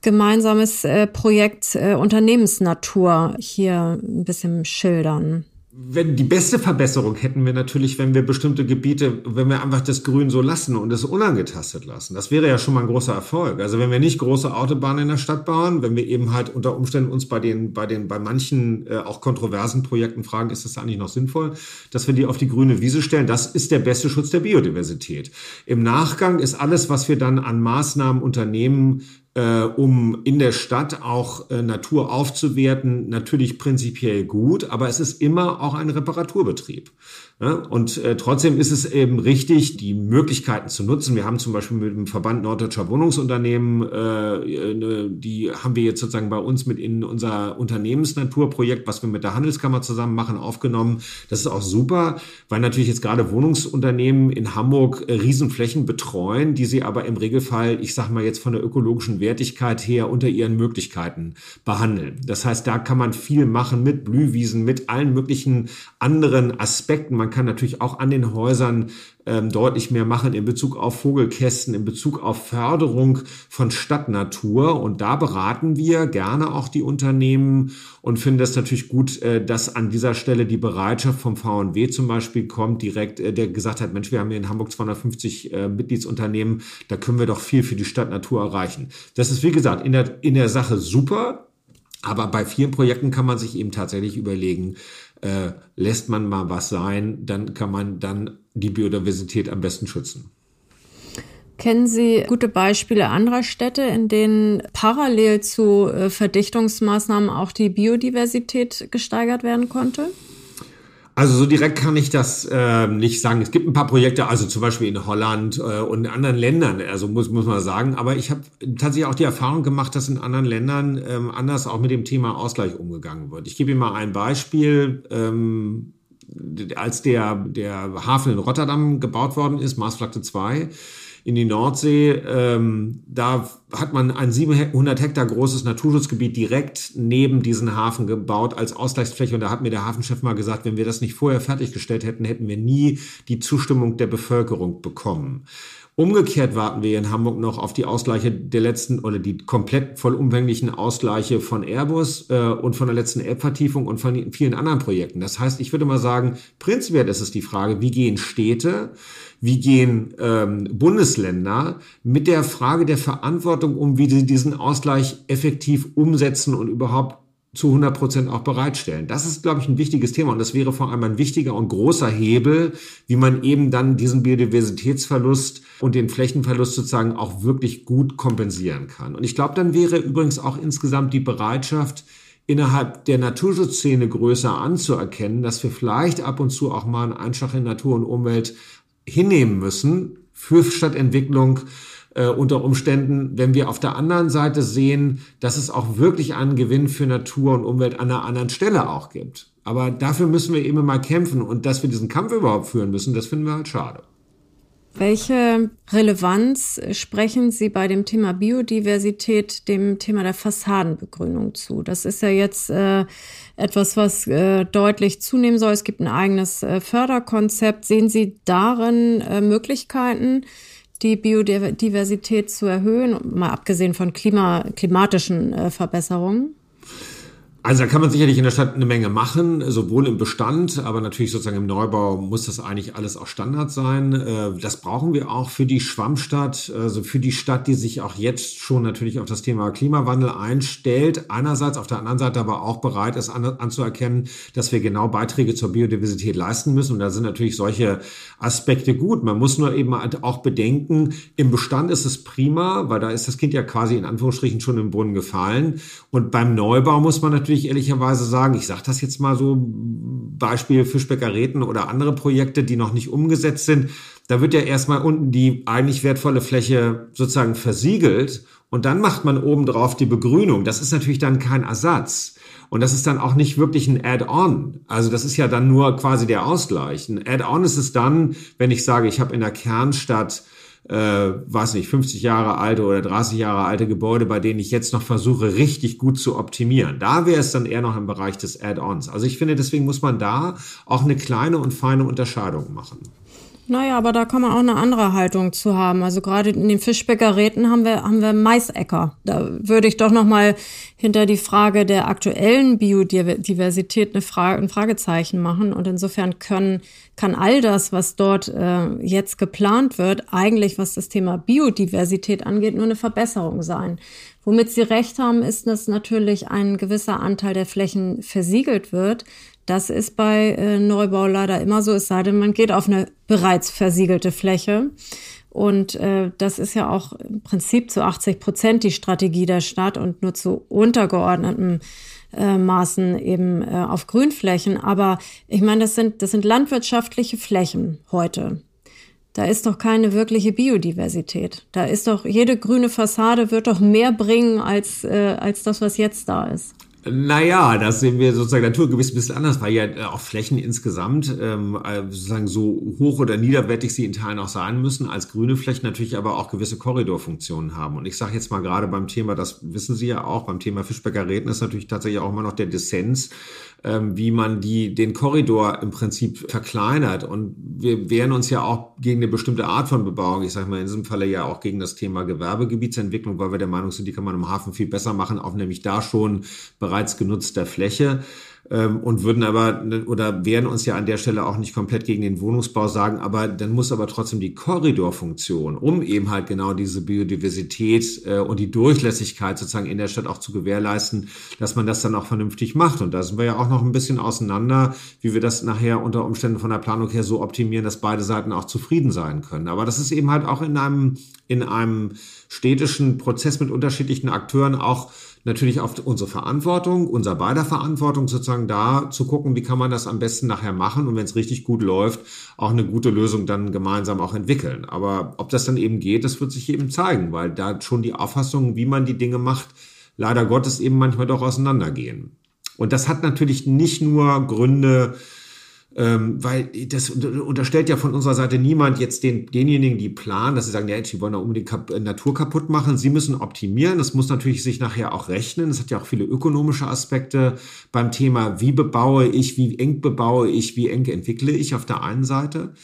gemeinsames äh, Projekt äh, Unternehmensnatur hier ein bisschen schildern? Wenn die beste Verbesserung hätten wir natürlich, wenn wir bestimmte Gebiete, wenn wir einfach das Grün so lassen und es unangetastet lassen. Das wäre ja schon mal ein großer Erfolg. Also wenn wir nicht große Autobahnen in der Stadt bauen, wenn wir eben halt unter Umständen uns bei den, bei den, bei manchen äh, auch kontroversen Projekten fragen, ist das eigentlich noch sinnvoll, dass wir die auf die grüne Wiese stellen, das ist der beste Schutz der Biodiversität. Im Nachgang ist alles, was wir dann an Maßnahmen unternehmen, äh, um in der Stadt auch äh, Natur aufzuwerten, natürlich prinzipiell gut, aber es ist immer auch ein Reparaturbetrieb. Ja, und äh, trotzdem ist es eben richtig, die Möglichkeiten zu nutzen. Wir haben zum Beispiel mit dem Verband Norddeutscher Wohnungsunternehmen, äh, die haben wir jetzt sozusagen bei uns mit in unser Unternehmensnaturprojekt, was wir mit der Handelskammer zusammen machen, aufgenommen. Das ist auch super, weil natürlich jetzt gerade Wohnungsunternehmen in Hamburg äh, Riesenflächen betreuen, die sie aber im Regelfall, ich sag mal jetzt von der ökologischen Wertigkeit her unter ihren Möglichkeiten behandeln. Das heißt, da kann man viel machen mit Blühwiesen, mit allen möglichen anderen Aspekten. Man kann natürlich auch an den Häusern ähm, deutlich mehr machen in Bezug auf Vogelkästen, in Bezug auf Förderung von Stadtnatur. Und da beraten wir gerne auch die Unternehmen und finden das natürlich gut, äh, dass an dieser Stelle die Bereitschaft vom VNW zum Beispiel kommt, direkt, äh, der gesagt hat, Mensch, wir haben hier in Hamburg 250 äh, Mitgliedsunternehmen, da können wir doch viel für die Stadtnatur erreichen. Das ist, wie gesagt, in der, in der Sache super. Aber bei vielen Projekten kann man sich eben tatsächlich überlegen, äh, lässt man mal was sein, dann kann man dann die Biodiversität am besten schützen. Kennen Sie gute Beispiele anderer Städte, in denen parallel zu äh, Verdichtungsmaßnahmen auch die Biodiversität gesteigert werden konnte? Also so direkt kann ich das äh, nicht sagen. Es gibt ein paar Projekte, also zum Beispiel in Holland äh, und in anderen Ländern, also muss, muss man sagen. Aber ich habe tatsächlich auch die Erfahrung gemacht, dass in anderen Ländern ähm, anders auch mit dem Thema Ausgleich umgegangen wird. Ich gebe Ihnen mal ein Beispiel. Ähm, als der, der Hafen in Rotterdam gebaut worden ist, Marsflagte 2, in die Nordsee. Ähm, da hat man ein 700 Hektar großes Naturschutzgebiet direkt neben diesen Hafen gebaut als Ausgleichsfläche. Und da hat mir der Hafenchef mal gesagt, wenn wir das nicht vorher fertiggestellt hätten, hätten wir nie die Zustimmung der Bevölkerung bekommen. Umgekehrt warten wir in Hamburg noch auf die Ausgleiche der letzten oder die komplett vollumfänglichen Ausgleiche von Airbus äh, und von der letzten App-Vertiefung und von vielen anderen Projekten. Das heißt, ich würde mal sagen, prinzipiell ist es die Frage, wie gehen Städte, wie gehen ähm, Bundesländer mit der Frage der Verantwortung um, wie sie diesen Ausgleich effektiv umsetzen und überhaupt zu 100 Prozent auch bereitstellen. Das ist, glaube ich, ein wichtiges Thema und das wäre vor allem ein wichtiger und großer Hebel, wie man eben dann diesen Biodiversitätsverlust und den Flächenverlust sozusagen auch wirklich gut kompensieren kann. Und ich glaube, dann wäre übrigens auch insgesamt die Bereitschaft, innerhalb der Naturschutzszene größer anzuerkennen, dass wir vielleicht ab und zu auch mal einen Einschlag in Natur und Umwelt hinnehmen müssen für Stadtentwicklung, äh, unter Umständen, wenn wir auf der anderen Seite sehen, dass es auch wirklich einen Gewinn für Natur und Umwelt an einer anderen Stelle auch gibt. Aber dafür müssen wir eben mal kämpfen und dass wir diesen Kampf überhaupt führen müssen, das finden wir halt schade. Welche Relevanz sprechen Sie bei dem Thema Biodiversität dem Thema der Fassadenbegrünung zu? Das ist ja jetzt äh, etwas, was äh, deutlich zunehmen soll. Es gibt ein eigenes äh, Förderkonzept. Sehen Sie darin äh, Möglichkeiten, die Biodiversität zu erhöhen, mal abgesehen von Klima, klimatischen äh, Verbesserungen? Also da kann man sicherlich in der Stadt eine Menge machen, sowohl im Bestand, aber natürlich sozusagen im Neubau muss das eigentlich alles auch Standard sein. Äh, das brauchen wir auch für die Schwammstadt, also für die Stadt, die sich auch jetzt schon natürlich auf das Thema Klimawandel einstellt. Einerseits, auf der anderen Seite aber auch bereit ist anzuerkennen, dass wir genau Beiträge zur Biodiversität leisten müssen. Und da sind natürlich solche Aspekte gut. Man muss nur eben auch bedenken, im Bestand ist es prima, weil da ist das Kind ja quasi in Anführungsstrichen schon im Brunnen gefallen. Und beim Neubau muss man natürlich ich ehrlicherweise sagen, ich sage das jetzt mal so, Beispiel Fischbäckerräten oder andere Projekte, die noch nicht umgesetzt sind. Da wird ja erstmal unten die eigentlich wertvolle Fläche sozusagen versiegelt und dann macht man oben drauf die Begrünung. Das ist natürlich dann kein Ersatz. Und das ist dann auch nicht wirklich ein Add-on. Also das ist ja dann nur quasi der Ausgleich. Ein Add-on ist es dann, wenn ich sage, ich habe in der Kernstadt äh, weiß nicht, 50 Jahre alte oder 30 Jahre alte Gebäude, bei denen ich jetzt noch versuche, richtig gut zu optimieren. Da wäre es dann eher noch im Bereich des Add-ons. Also ich finde, deswegen muss man da auch eine kleine und feine Unterscheidung machen. Naja, aber da kann man auch eine andere Haltung zu haben. Also gerade in den Fischbäckerräten haben wir, haben wir Maisäcker. Da würde ich doch nochmal hinter die Frage der aktuellen Biodiversität eine Frage, ein Fragezeichen machen. Und insofern können, kann all das, was dort äh, jetzt geplant wird, eigentlich, was das Thema Biodiversität angeht, nur eine Verbesserung sein. Womit Sie recht haben, ist, dass natürlich ein gewisser Anteil der Flächen versiegelt wird. Das ist bei äh, Neubau leider immer so, es sei denn, man geht auf eine bereits versiegelte Fläche. Und äh, das ist ja auch im Prinzip zu 80 Prozent die Strategie der Stadt und nur zu untergeordneten äh, Maßen eben äh, auf Grünflächen. Aber ich meine, das sind, das sind landwirtschaftliche Flächen heute. Da ist doch keine wirkliche Biodiversität. Da ist doch jede grüne Fassade wird doch mehr bringen als, äh, als das, was jetzt da ist. Naja, das sehen wir sozusagen naturgewiss ein bisschen anders, weil ja äh, auch Flächen insgesamt ähm, äh, sozusagen so hoch oder niederwertig sie in Teilen auch sein müssen, als grüne Flächen natürlich aber auch gewisse Korridorfunktionen haben. Und ich sage jetzt mal gerade beim Thema, das wissen Sie ja auch, beim Thema Fischbäckerräten ist natürlich tatsächlich auch immer noch der Dissens, wie man die, den Korridor im Prinzip verkleinert. Und wir wehren uns ja auch gegen eine bestimmte Art von Bebauung. Ich sage mal in diesem Falle ja auch gegen das Thema Gewerbegebietsentwicklung, weil wir der Meinung sind, die kann man im Hafen viel besser machen, auch nämlich da schon bereits genutzter Fläche ähm, und würden aber oder werden uns ja an der Stelle auch nicht komplett gegen den Wohnungsbau sagen, aber dann muss aber trotzdem die Korridorfunktion, um eben halt genau diese Biodiversität äh, und die Durchlässigkeit sozusagen in der Stadt auch zu gewährleisten, dass man das dann auch vernünftig macht. Und da sind wir ja auch noch ein bisschen auseinander, wie wir das nachher unter Umständen von der Planung her so optimieren, dass beide Seiten auch zufrieden sein können. Aber das ist eben halt auch in einem, in einem städtischen Prozess mit unterschiedlichen Akteuren auch natürlich auf unsere Verantwortung, unser beider Verantwortung sozusagen da zu gucken, wie kann man das am besten nachher machen und wenn es richtig gut läuft, auch eine gute Lösung dann gemeinsam auch entwickeln. Aber ob das dann eben geht, das wird sich eben zeigen, weil da schon die Auffassungen, wie man die Dinge macht, leider Gottes eben manchmal doch auseinandergehen. Und das hat natürlich nicht nur Gründe, ähm, weil das unterstellt ja von unserer Seite niemand jetzt den, denjenigen, die planen, dass sie sagen, ja, die wollen da unbedingt kap äh, Natur kaputt machen. Sie müssen optimieren. Das muss natürlich sich nachher auch rechnen. Das hat ja auch viele ökonomische Aspekte beim Thema, wie bebaue ich, wie eng bebaue ich, wie eng entwickle ich auf der einen Seite.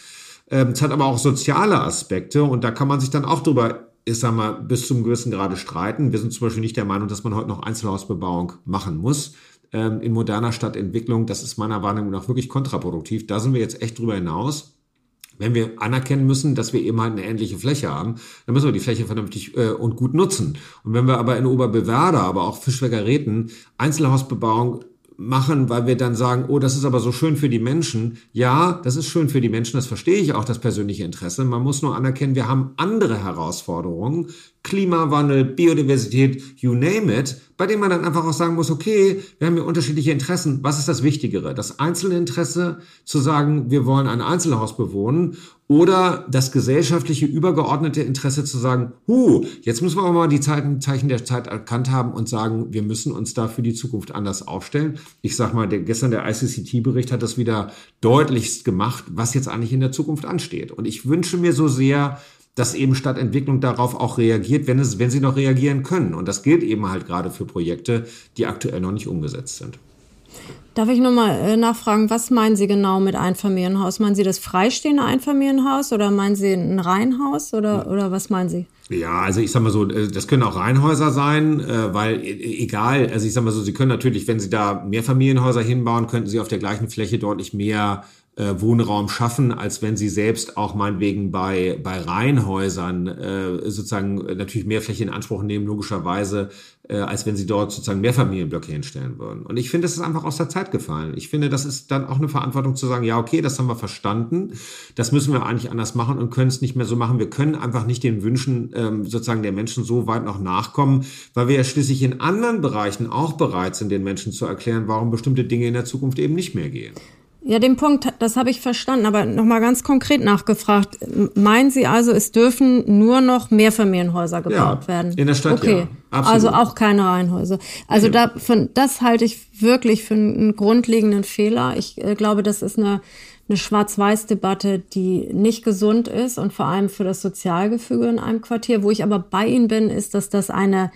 Ähm, es hat aber auch soziale Aspekte und da kann man sich dann auch drüber ich sag mal, bis zum gewissen Grade streiten. Wir sind zum Beispiel nicht der Meinung, dass man heute noch Einzelhausbebauung machen muss. Ähm, in moderner Stadtentwicklung, das ist meiner Wahrnehmung nach wirklich kontraproduktiv. Da sind wir jetzt echt drüber hinaus. Wenn wir anerkennen müssen, dass wir eben halt eine ähnliche Fläche haben, dann müssen wir die Fläche vernünftig äh, und gut nutzen. Und wenn wir aber in Oberbewerder, aber auch Fischwerker Räten Einzelhausbebauung machen, weil wir dann sagen, oh, das ist aber so schön für die Menschen. Ja, das ist schön für die Menschen, das verstehe ich auch, das persönliche Interesse. Man muss nur anerkennen, wir haben andere Herausforderungen, Klimawandel, Biodiversität, you name it, bei dem man dann einfach auch sagen muss, okay, wir haben hier unterschiedliche Interessen. Was ist das Wichtigere? Das einzelne Interesse zu sagen, wir wollen ein Einzelhaus bewohnen oder das gesellschaftliche übergeordnete Interesse zu sagen, hu, jetzt müssen wir aber mal die Zeichen der Zeit erkannt haben und sagen, wir müssen uns da für die Zukunft anders aufstellen. Ich sag mal, der, gestern der ICCT-Bericht hat das wieder deutlichst gemacht, was jetzt eigentlich in der Zukunft ansteht. Und ich wünsche mir so sehr, dass eben Stadtentwicklung darauf auch reagiert, wenn, es, wenn sie noch reagieren können. Und das gilt eben halt gerade für Projekte, die aktuell noch nicht umgesetzt sind. Darf ich nochmal äh, nachfragen, was meinen Sie genau mit Einfamilienhaus? Meinen Sie das freistehende Einfamilienhaus oder meinen Sie ein Reihenhaus oder, oder was meinen Sie? Ja, also ich sag mal so, äh, das können auch Reihenhäuser sein, äh, weil egal, also ich sag mal so, Sie können natürlich, wenn Sie da mehr Familienhäuser hinbauen, könnten Sie auf der gleichen Fläche deutlich mehr äh, Wohnraum schaffen, als wenn sie selbst auch meinetwegen bei, bei Reihenhäusern äh, sozusagen natürlich mehr Fläche in Anspruch nehmen, logischerweise, äh, als wenn sie dort sozusagen mehr Familienblöcke hinstellen würden. Und ich finde, das ist einfach aus der Zeit gefallen. Ich finde, das ist dann auch eine Verantwortung zu sagen, ja, okay, das haben wir verstanden, das müssen wir eigentlich anders machen und können es nicht mehr so machen. Wir können einfach nicht den Wünschen ähm, sozusagen der Menschen so weit noch nachkommen, weil wir ja schließlich in anderen Bereichen auch bereit sind, den Menschen zu erklären, warum bestimmte Dinge in der Zukunft eben nicht mehr gehen. Ja, den Punkt, das habe ich verstanden, aber nochmal ganz konkret nachgefragt. Meinen Sie also, es dürfen nur noch Mehrfamilienhäuser gebaut ja, werden? In der Stadt, okay. ja. Absolut. Also auch keine Reihenhäuser. Also da, von, das halte ich wirklich für einen grundlegenden Fehler. Ich äh, glaube, das ist eine, eine Schwarz-Weiß-Debatte, die nicht gesund ist und vor allem für das Sozialgefüge in einem Quartier. Wo ich aber bei Ihnen bin, ist, dass das eine,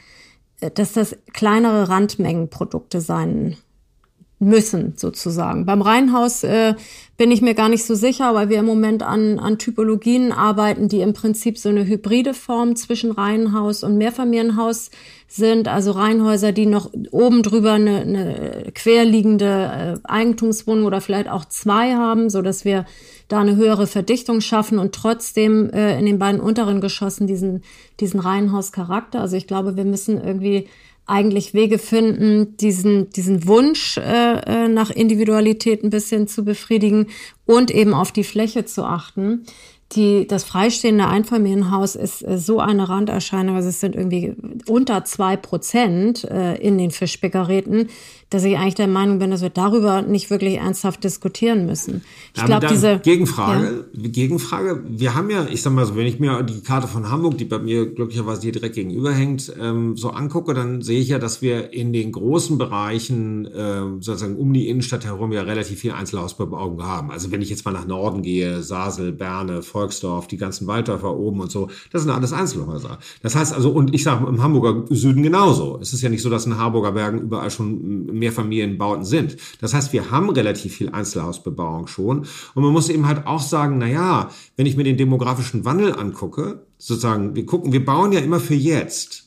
äh, dass das kleinere Randmengenprodukte sein müssen sozusagen. Beim Reihenhaus äh, bin ich mir gar nicht so sicher, weil wir im Moment an, an Typologien arbeiten, die im Prinzip so eine hybride Form zwischen Reihenhaus und Mehrfamilienhaus sind. Also Reihenhäuser, die noch oben drüber eine, eine querliegende äh, Eigentumswohnung oder vielleicht auch zwei haben, so dass wir da eine höhere Verdichtung schaffen und trotzdem äh, in den beiden unteren Geschossen diesen, diesen Reihenhauscharakter. Also ich glaube, wir müssen irgendwie eigentlich Wege finden, diesen, diesen Wunsch äh, äh, nach Individualität ein bisschen zu befriedigen und eben auf die Fläche zu achten die, das freistehende Einfamilienhaus ist äh, so eine Randerscheinung, also es sind irgendwie unter zwei Prozent äh, in den Fischbäckerräten, dass ich eigentlich der Meinung bin, dass wir darüber nicht wirklich ernsthaft diskutieren müssen. Ich glaube, diese Gegenfrage, ja. Gegenfrage. Wir haben ja, ich sag mal so, wenn ich mir die Karte von Hamburg, die bei mir glücklicherweise hier direkt gegenüber hängt, ähm, so angucke, dann sehe ich ja, dass wir in den großen Bereichen äh, sozusagen um die Innenstadt herum ja relativ viel Einzelhausbebauung haben. Also wenn ich jetzt mal nach Norden gehe, Sasel, Berne, Volksdorf, die ganzen Walddörfer oben und so, das sind alles Einzelhäuser. Das heißt also, und ich sage im Hamburger Süden genauso. Es ist ja nicht so, dass in Harburger Bergen überall schon Mehrfamilienbauten sind. Das heißt, wir haben relativ viel Einzelhausbebauung schon. Und man muss eben halt auch sagen, na ja, wenn ich mir den demografischen Wandel angucke, sozusagen, wir gucken, wir bauen ja immer für jetzt.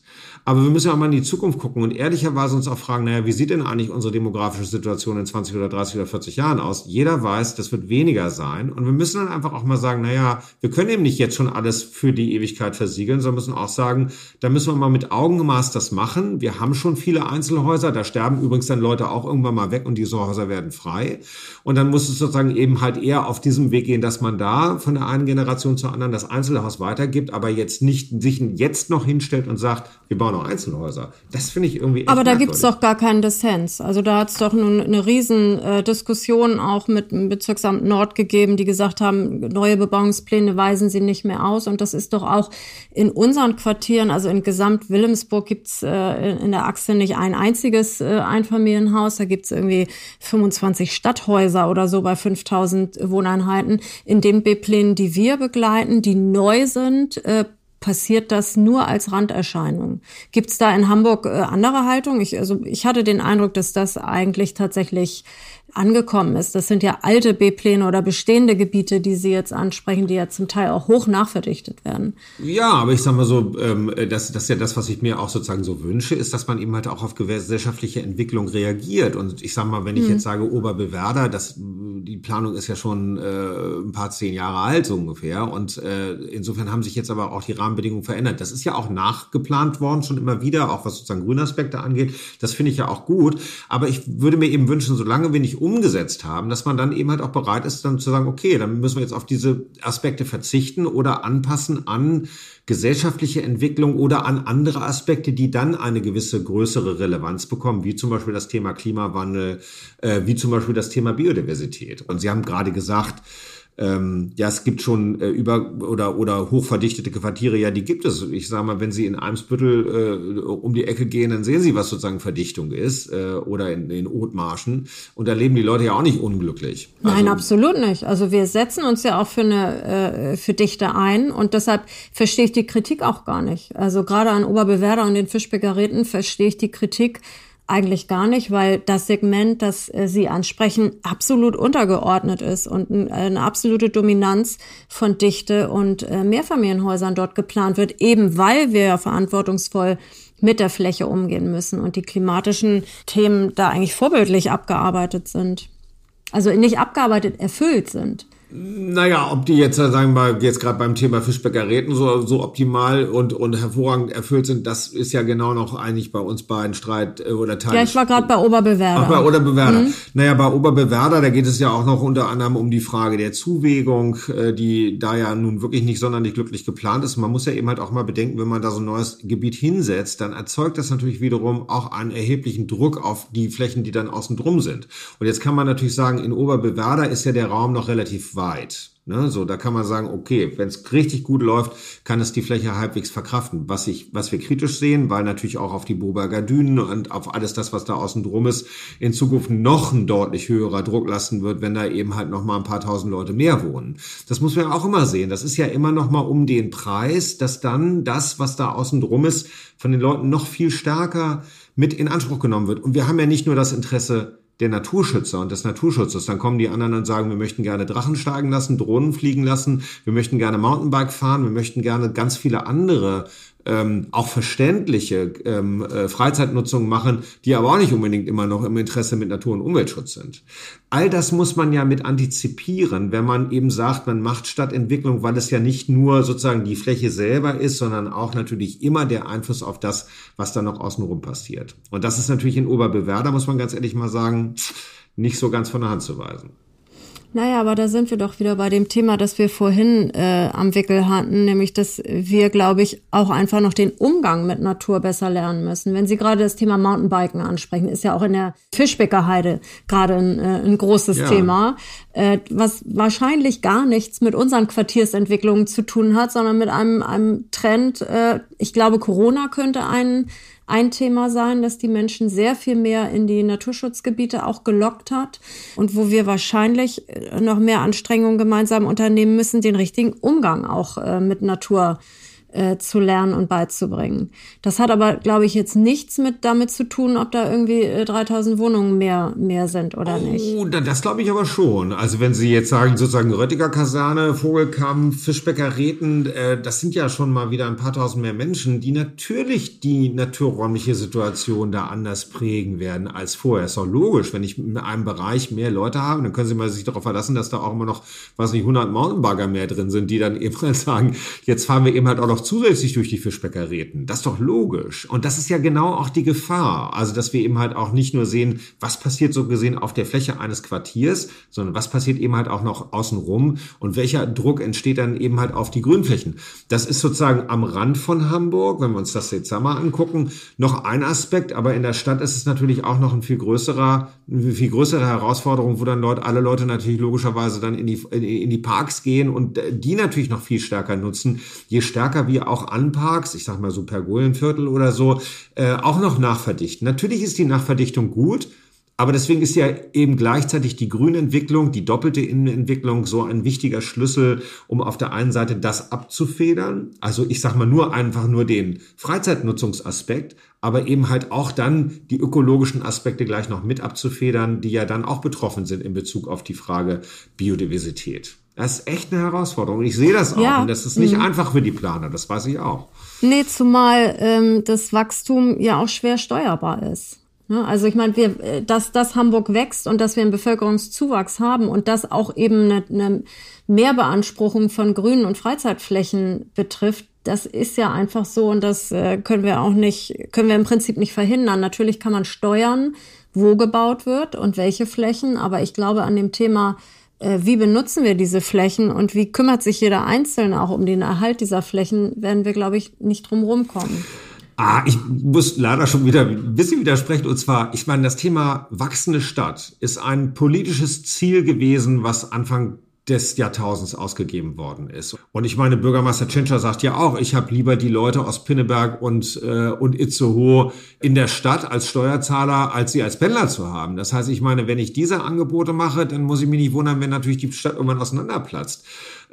Aber wir müssen ja auch mal in die Zukunft gucken und ehrlicherweise uns auch fragen, naja, wie sieht denn eigentlich unsere demografische Situation in 20 oder 30 oder 40 Jahren aus? Jeder weiß, das wird weniger sein. Und wir müssen dann einfach auch mal sagen, naja, wir können eben nicht jetzt schon alles für die Ewigkeit versiegeln, sondern müssen auch sagen, da müssen wir mal mit Augenmaß das machen. Wir haben schon viele Einzelhäuser, da sterben übrigens dann Leute auch irgendwann mal weg und diese Häuser werden frei. Und dann muss es sozusagen eben halt eher auf diesem Weg gehen, dass man da von der einen Generation zur anderen das Einzelhaus weitergibt, aber jetzt nicht sich jetzt noch hinstellt und sagt, wir bauen noch Einzelhäuser. Das finde ich irgendwie Aber da gibt es doch gar keinen Dissens. Also da hat es doch nun eine riesen äh, Diskussion auch mit dem Bezirksamt Nord gegeben, die gesagt haben, neue Bebauungspläne weisen sie nicht mehr aus. Und das ist doch auch in unseren Quartieren, also in Gesamt Wilhelmsburg gibt's äh, in der Achse nicht ein einziges äh, Einfamilienhaus. Da gibt's irgendwie 25 Stadthäuser oder so bei 5000 Wohneinheiten. In den B-Plänen, die wir begleiten, die neu sind, äh, passiert das nur als Randerscheinung. Gibt es da in Hamburg äh, andere Haltung? Ich, also ich hatte den Eindruck, dass das eigentlich tatsächlich angekommen ist. Das sind ja alte B-Pläne oder bestehende Gebiete, die Sie jetzt ansprechen, die ja zum Teil auch hoch nachverdichtet werden. Ja, aber ich sag mal so, ähm, das, das ist ja das, was ich mir auch sozusagen so wünsche, ist, dass man eben halt auch auf gesellschaftliche Entwicklung reagiert. Und ich sag mal, wenn ich hm. jetzt sage Oberbewerder, das, die Planung ist ja schon äh, ein paar zehn Jahre alt so ungefähr. Und äh, insofern haben sich jetzt aber auch die Rahmenbedingungen verändert. Das ist ja auch nachgeplant worden, schon immer wieder, auch was sozusagen Grünaspekte angeht. Das finde ich ja auch gut. Aber ich würde mir eben wünschen, solange wir nicht umgesetzt haben, dass man dann eben halt auch bereit ist, dann zu sagen, okay, dann müssen wir jetzt auf diese Aspekte verzichten oder anpassen an gesellschaftliche Entwicklung oder an andere Aspekte, die dann eine gewisse größere Relevanz bekommen, wie zum Beispiel das Thema Klimawandel, äh, wie zum Beispiel das Thema Biodiversität. Und Sie haben gerade gesagt, ähm, ja, es gibt schon äh, über oder oder hochverdichtete Quartiere, ja, die gibt es. Ich sage mal, wenn Sie in Eimsbüttel äh, um die Ecke gehen, dann sehen Sie, was sozusagen Verdichtung ist äh, oder in den Othmarschen und da leben die Leute ja auch nicht unglücklich. Also, Nein, absolut nicht. Also wir setzen uns ja auch für eine äh, für Dichte ein und deshalb verstehe ich die Kritik auch gar nicht. Also gerade an Oberbewerder und den Fischbäckerräten verstehe ich die Kritik eigentlich gar nicht, weil das Segment, das äh, Sie ansprechen, absolut untergeordnet ist und eine absolute Dominanz von Dichte und äh, Mehrfamilienhäusern dort geplant wird, eben weil wir verantwortungsvoll mit der Fläche umgehen müssen und die klimatischen Themen da eigentlich vorbildlich abgearbeitet sind. Also nicht abgearbeitet, erfüllt sind. Naja, ob die jetzt, sagen wir mal, jetzt gerade beim Thema Fischbäckerräten so, so optimal und, und hervorragend erfüllt sind, das ist ja genau noch eigentlich bei uns beiden Streit äh, oder Teil. Ja, ich war gerade bei Oberbewerder. Ach, bei Oberbewerder. Mhm. Naja, bei Oberbewerder, da geht es ja auch noch unter anderem um die Frage der Zuwägung, äh, die da ja nun wirklich nicht sonderlich glücklich geplant ist. Man muss ja eben halt auch mal bedenken, wenn man da so ein neues Gebiet hinsetzt, dann erzeugt das natürlich wiederum auch einen erheblichen Druck auf die Flächen, die dann außen drum sind. Und jetzt kann man natürlich sagen, in Oberbewerder ist ja der Raum noch relativ weit. Ne? So, da kann man sagen, okay, wenn es richtig gut läuft, kann es die Fläche halbwegs verkraften. Was ich, was wir kritisch sehen, weil natürlich auch auf die Boberger Dünen und auf alles das, was da außen drum ist, in Zukunft noch ein deutlich höherer Druck lassen wird, wenn da eben halt noch mal ein paar tausend Leute mehr wohnen. Das muss man auch immer sehen. Das ist ja immer noch mal um den Preis, dass dann das, was da außen drum ist, von den Leuten noch viel stärker mit in Anspruch genommen wird. Und wir haben ja nicht nur das Interesse, der Naturschützer und des Naturschutzes. Dann kommen die anderen und sagen, wir möchten gerne Drachen steigen lassen, Drohnen fliegen lassen, wir möchten gerne Mountainbike fahren, wir möchten gerne ganz viele andere ähm, auch verständliche ähm, äh, Freizeitnutzung machen, die aber auch nicht unbedingt immer noch im Interesse mit Natur- und Umweltschutz sind. All das muss man ja mit antizipieren, wenn man eben sagt, man macht Stadtentwicklung, weil es ja nicht nur sozusagen die Fläche selber ist, sondern auch natürlich immer der Einfluss auf das, was da noch außenrum passiert. Und das ist natürlich in Oberbewerder, muss man ganz ehrlich mal sagen, nicht so ganz von der Hand zu weisen. Naja, aber da sind wir doch wieder bei dem Thema, das wir vorhin äh, am Wickel hatten, nämlich dass wir, glaube ich, auch einfach noch den Umgang mit Natur besser lernen müssen. Wenn Sie gerade das Thema Mountainbiken ansprechen, ist ja auch in der Fischbeckerheide gerade ein, äh, ein großes ja. Thema, äh, was wahrscheinlich gar nichts mit unseren Quartiersentwicklungen zu tun hat, sondern mit einem, einem Trend. Äh, ich glaube, Corona könnte ein ein Thema sein, das die Menschen sehr viel mehr in die Naturschutzgebiete auch gelockt hat und wo wir wahrscheinlich äh, noch mehr Anstrengungen gemeinsam unternehmen müssen, den richtigen Umgang auch äh, mit Natur äh, zu lernen und beizubringen. Das hat aber, glaube ich, jetzt nichts mit damit zu tun, ob da irgendwie äh, 3000 Wohnungen mehr, mehr sind oder oh, nicht. Das glaube ich aber schon. Also wenn Sie jetzt sagen, sozusagen Röttiger Kaserne, Vogelkampf, Fischbecker Reten, äh, das sind ja schon mal wieder ein paar tausend mehr Menschen, die natürlich die naturräumliche Situation da anders prägen werden als vorher. Ist doch logisch, wenn ich in einem Bereich mehr Leute habe, dann können Sie mal sich darauf verlassen, dass da auch immer noch, was nicht, 100 Mountainbugger mehr drin sind, die dann eben halt sagen, jetzt fahren wir eben halt auch noch noch zusätzlich durch die Fischbäckerräten. Das ist doch logisch. Und das ist ja genau auch die Gefahr. Also, dass wir eben halt auch nicht nur sehen, was passiert so gesehen auf der Fläche eines Quartiers, sondern was passiert eben halt auch noch außenrum und welcher Druck entsteht dann eben halt auf die Grünflächen. Das ist sozusagen am Rand von Hamburg, wenn wir uns das jetzt einmal angucken, noch ein Aspekt, aber in der Stadt ist es natürlich auch noch ein viel größerer, eine viel größere Herausforderung, wo dann Leute, alle Leute natürlich logischerweise dann in die, in die Parks gehen und die natürlich noch viel stärker nutzen. Je stärker wir auch an Parks, ich sag mal so Pergolenviertel oder so, äh, auch noch nachverdichten. Natürlich ist die Nachverdichtung gut, Aber deswegen ist ja eben gleichzeitig die Grünentwicklung, die doppelte Innenentwicklung so ein wichtiger Schlüssel, um auf der einen Seite das abzufedern. Also ich sag mal nur einfach nur den Freizeitnutzungsaspekt, aber eben halt auch dann die ökologischen Aspekte gleich noch mit abzufedern, die ja dann auch betroffen sind in Bezug auf die Frage Biodiversität. Das ist echt eine Herausforderung. Ich sehe das auch. Ja. Und das ist nicht mhm. einfach für die Planer, das weiß ich auch. Nee, zumal ähm, das Wachstum ja auch schwer steuerbar ist. Ne? Also ich meine, wir, äh, dass, dass Hamburg wächst und dass wir einen Bevölkerungszuwachs haben und dass auch eben eine, eine Mehrbeanspruchung von Grünen und Freizeitflächen betrifft, das ist ja einfach so und das äh, können wir auch nicht, können wir im Prinzip nicht verhindern. Natürlich kann man steuern, wo gebaut wird und welche Flächen, aber ich glaube an dem Thema, wie benutzen wir diese Flächen und wie kümmert sich jeder Einzelne auch um den Erhalt dieser Flächen, werden wir, glaube ich, nicht drum rumkommen. Ah, ich muss leider schon wieder ein bisschen widersprechen. Und zwar, ich meine, das Thema wachsende Stadt ist ein politisches Ziel gewesen, was Anfang des Jahrtausends ausgegeben worden ist. Und ich meine, Bürgermeister Tschentscher sagt ja auch, ich habe lieber die Leute aus Pinneberg und, äh, und Itzehoe in der Stadt als Steuerzahler, als sie als Pendler zu haben. Das heißt, ich meine, wenn ich diese Angebote mache, dann muss ich mich nicht wundern, wenn natürlich die Stadt irgendwann auseinanderplatzt.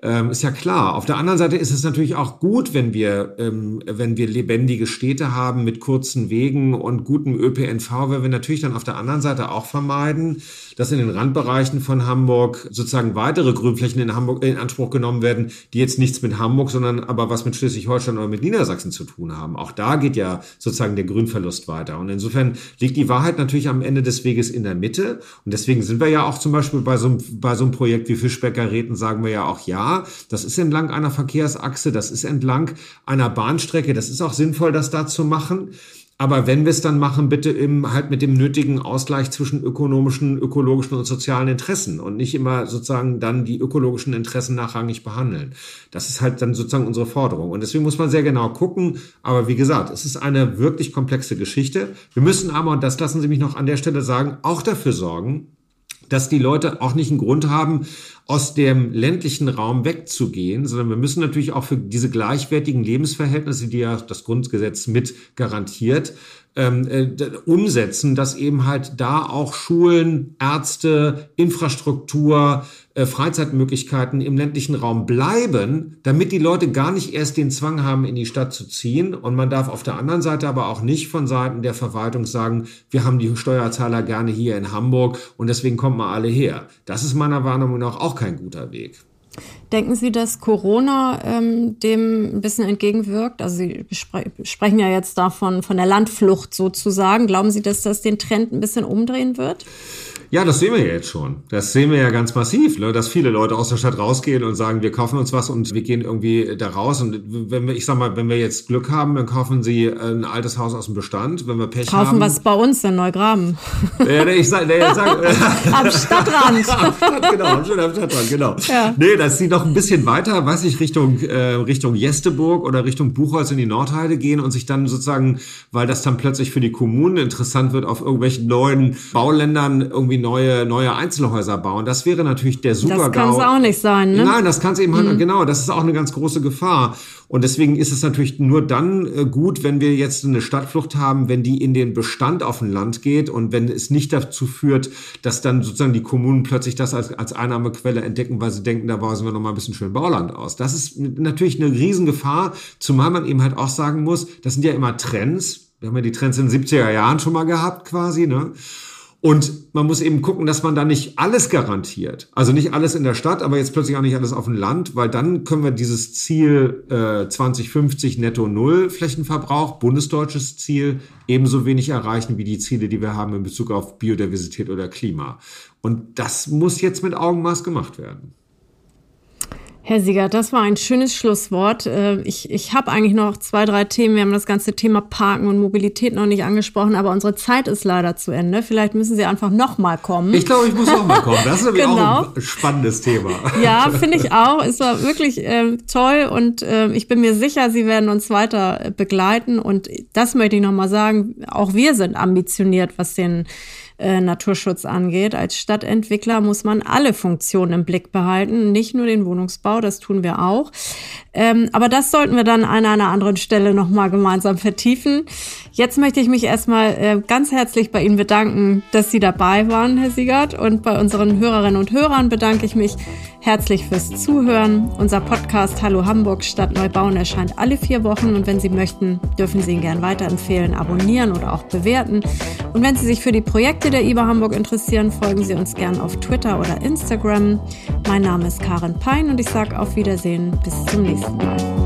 Ähm, ist ja klar. Auf der anderen Seite ist es natürlich auch gut, wenn wir, ähm, wenn wir lebendige Städte haben mit kurzen Wegen und gutem ÖPNV, weil wir natürlich dann auf der anderen Seite auch vermeiden, dass in den Randbereichen von Hamburg sozusagen weitere Grünflächen in Hamburg in Anspruch genommen werden, die jetzt nichts mit Hamburg, sondern aber was mit Schleswig-Holstein oder mit Niedersachsen zu tun haben. Auch da geht ja sozusagen der Grünverlust weiter. Und insofern liegt die Wahrheit natürlich am Ende des Weges in der Mitte. Und deswegen sind wir ja auch zum Beispiel bei so einem, bei so einem Projekt wie Fischbecker Räten sagen wir ja auch ja, das ist entlang einer Verkehrsachse, das ist entlang einer Bahnstrecke, das ist auch sinnvoll, das da zu machen. Aber wenn wir es dann machen, bitte im, halt mit dem nötigen Ausgleich zwischen ökonomischen, ökologischen und sozialen Interessen und nicht immer sozusagen dann die ökologischen Interessen nachrangig behandeln. Das ist halt dann sozusagen unsere Forderung. Und deswegen muss man sehr genau gucken. Aber wie gesagt, es ist eine wirklich komplexe Geschichte. Wir müssen aber, und das lassen Sie mich noch an der Stelle sagen, auch dafür sorgen, dass die Leute auch nicht einen Grund haben, aus dem ländlichen Raum wegzugehen, sondern wir müssen natürlich auch für diese gleichwertigen Lebensverhältnisse, die ja das Grundgesetz mit garantiert, ähm, äh, umsetzen, dass eben halt da auch Schulen, Ärzte, Infrastruktur, äh, Freizeitmöglichkeiten im ländlichen Raum bleiben, damit die Leute gar nicht erst den Zwang haben, in die Stadt zu ziehen. Und man darf auf der anderen Seite aber auch nicht von Seiten der Verwaltung sagen, wir haben die Steuerzahler gerne hier in Hamburg und deswegen kommt mal alle her. Das ist meiner Wahrnehmung nach auch kein guter Weg. Denken Sie, dass Corona ähm, dem ein bisschen entgegenwirkt? Also Sie spre sprechen ja jetzt davon, von der Landflucht sozusagen. Glauben Sie, dass das den Trend ein bisschen umdrehen wird? Ja, das sehen wir ja jetzt schon. Das sehen wir ja ganz massiv, ne? dass viele Leute aus der Stadt rausgehen und sagen, wir kaufen uns was und wir gehen irgendwie da raus. Und wenn wir, ich sag mal, wenn wir jetzt Glück haben, dann kaufen sie ein altes Haus aus dem Bestand. Wenn wir Pech kaufen haben. Kaufen was bei uns in Neugraben. Ja, ich sag, nee, ich sag, am Stadtrand. am Stadt, genau, am Stadtrand, genau. Ja. Nee, dass sie noch ein bisschen weiter, weiß ich, Richtung, äh, Richtung Jesteburg oder Richtung Buchholz in die Nordheide gehen und sich dann sozusagen, weil das dann plötzlich für die Kommunen interessant wird, auf irgendwelchen neuen Bauländern irgendwie irgendwie neue, neue Einzelhäuser bauen. Das wäre natürlich der super Das kann es auch nicht sein, ne? Nein, das kann es eben halt, mhm. genau, das ist auch eine ganz große Gefahr. Und deswegen ist es natürlich nur dann äh, gut, wenn wir jetzt eine Stadtflucht haben, wenn die in den Bestand auf dem Land geht und wenn es nicht dazu führt, dass dann sozusagen die Kommunen plötzlich das als, als Einnahmequelle entdecken, weil sie denken, da weisen wir noch mal ein bisschen schön Bauland aus. Das ist natürlich eine Riesengefahr, zumal man eben halt auch sagen muss, das sind ja immer Trends. Wir haben ja die Trends in den 70er Jahren schon mal gehabt quasi, ne? Und man muss eben gucken, dass man da nicht alles garantiert. Also nicht alles in der Stadt, aber jetzt plötzlich auch nicht alles auf dem Land, weil dann können wir dieses Ziel äh, 2050 netto Null Flächenverbrauch, bundesdeutsches Ziel, ebenso wenig erreichen wie die Ziele, die wir haben in Bezug auf Biodiversität oder Klima. Und das muss jetzt mit Augenmaß gemacht werden. Herr Siegert, das war ein schönes Schlusswort. Äh, ich, ich habe eigentlich noch zwei, drei Themen. Wir haben das ganze Thema Parken und Mobilität noch nicht angesprochen, aber unsere Zeit ist leider zu Ende. Vielleicht müssen Sie einfach noch mal kommen. Ich glaube, ich muss noch mal kommen. Das ist nämlich genau. auch ein spannendes Thema. Ja, finde ich auch. Es war wirklich äh, toll und äh, ich bin mir sicher, Sie werden uns weiter begleiten. Und das möchte ich noch mal sagen. Auch wir sind ambitioniert, was den äh, Naturschutz angeht. Als Stadtentwickler muss man alle Funktionen im Blick behalten, nicht nur den Wohnungsbau, das tun wir auch. Ähm, aber das sollten wir dann an einer anderen Stelle nochmal gemeinsam vertiefen. Jetzt möchte ich mich erstmal äh, ganz herzlich bei Ihnen bedanken, dass Sie dabei waren, Herr Siegert. Und bei unseren Hörerinnen und Hörern bedanke ich mich herzlich fürs Zuhören. Unser Podcast Hallo Hamburg Stadt Neubauen erscheint alle vier Wochen und wenn Sie möchten, dürfen Sie ihn gern weiterempfehlen, abonnieren oder auch bewerten. Und wenn Sie sich für die Projekte der IBA Hamburg interessieren, folgen Sie uns gern auf Twitter oder Instagram. Mein Name ist Karin Pein und ich sage auf Wiedersehen. Bis zum nächsten Mal.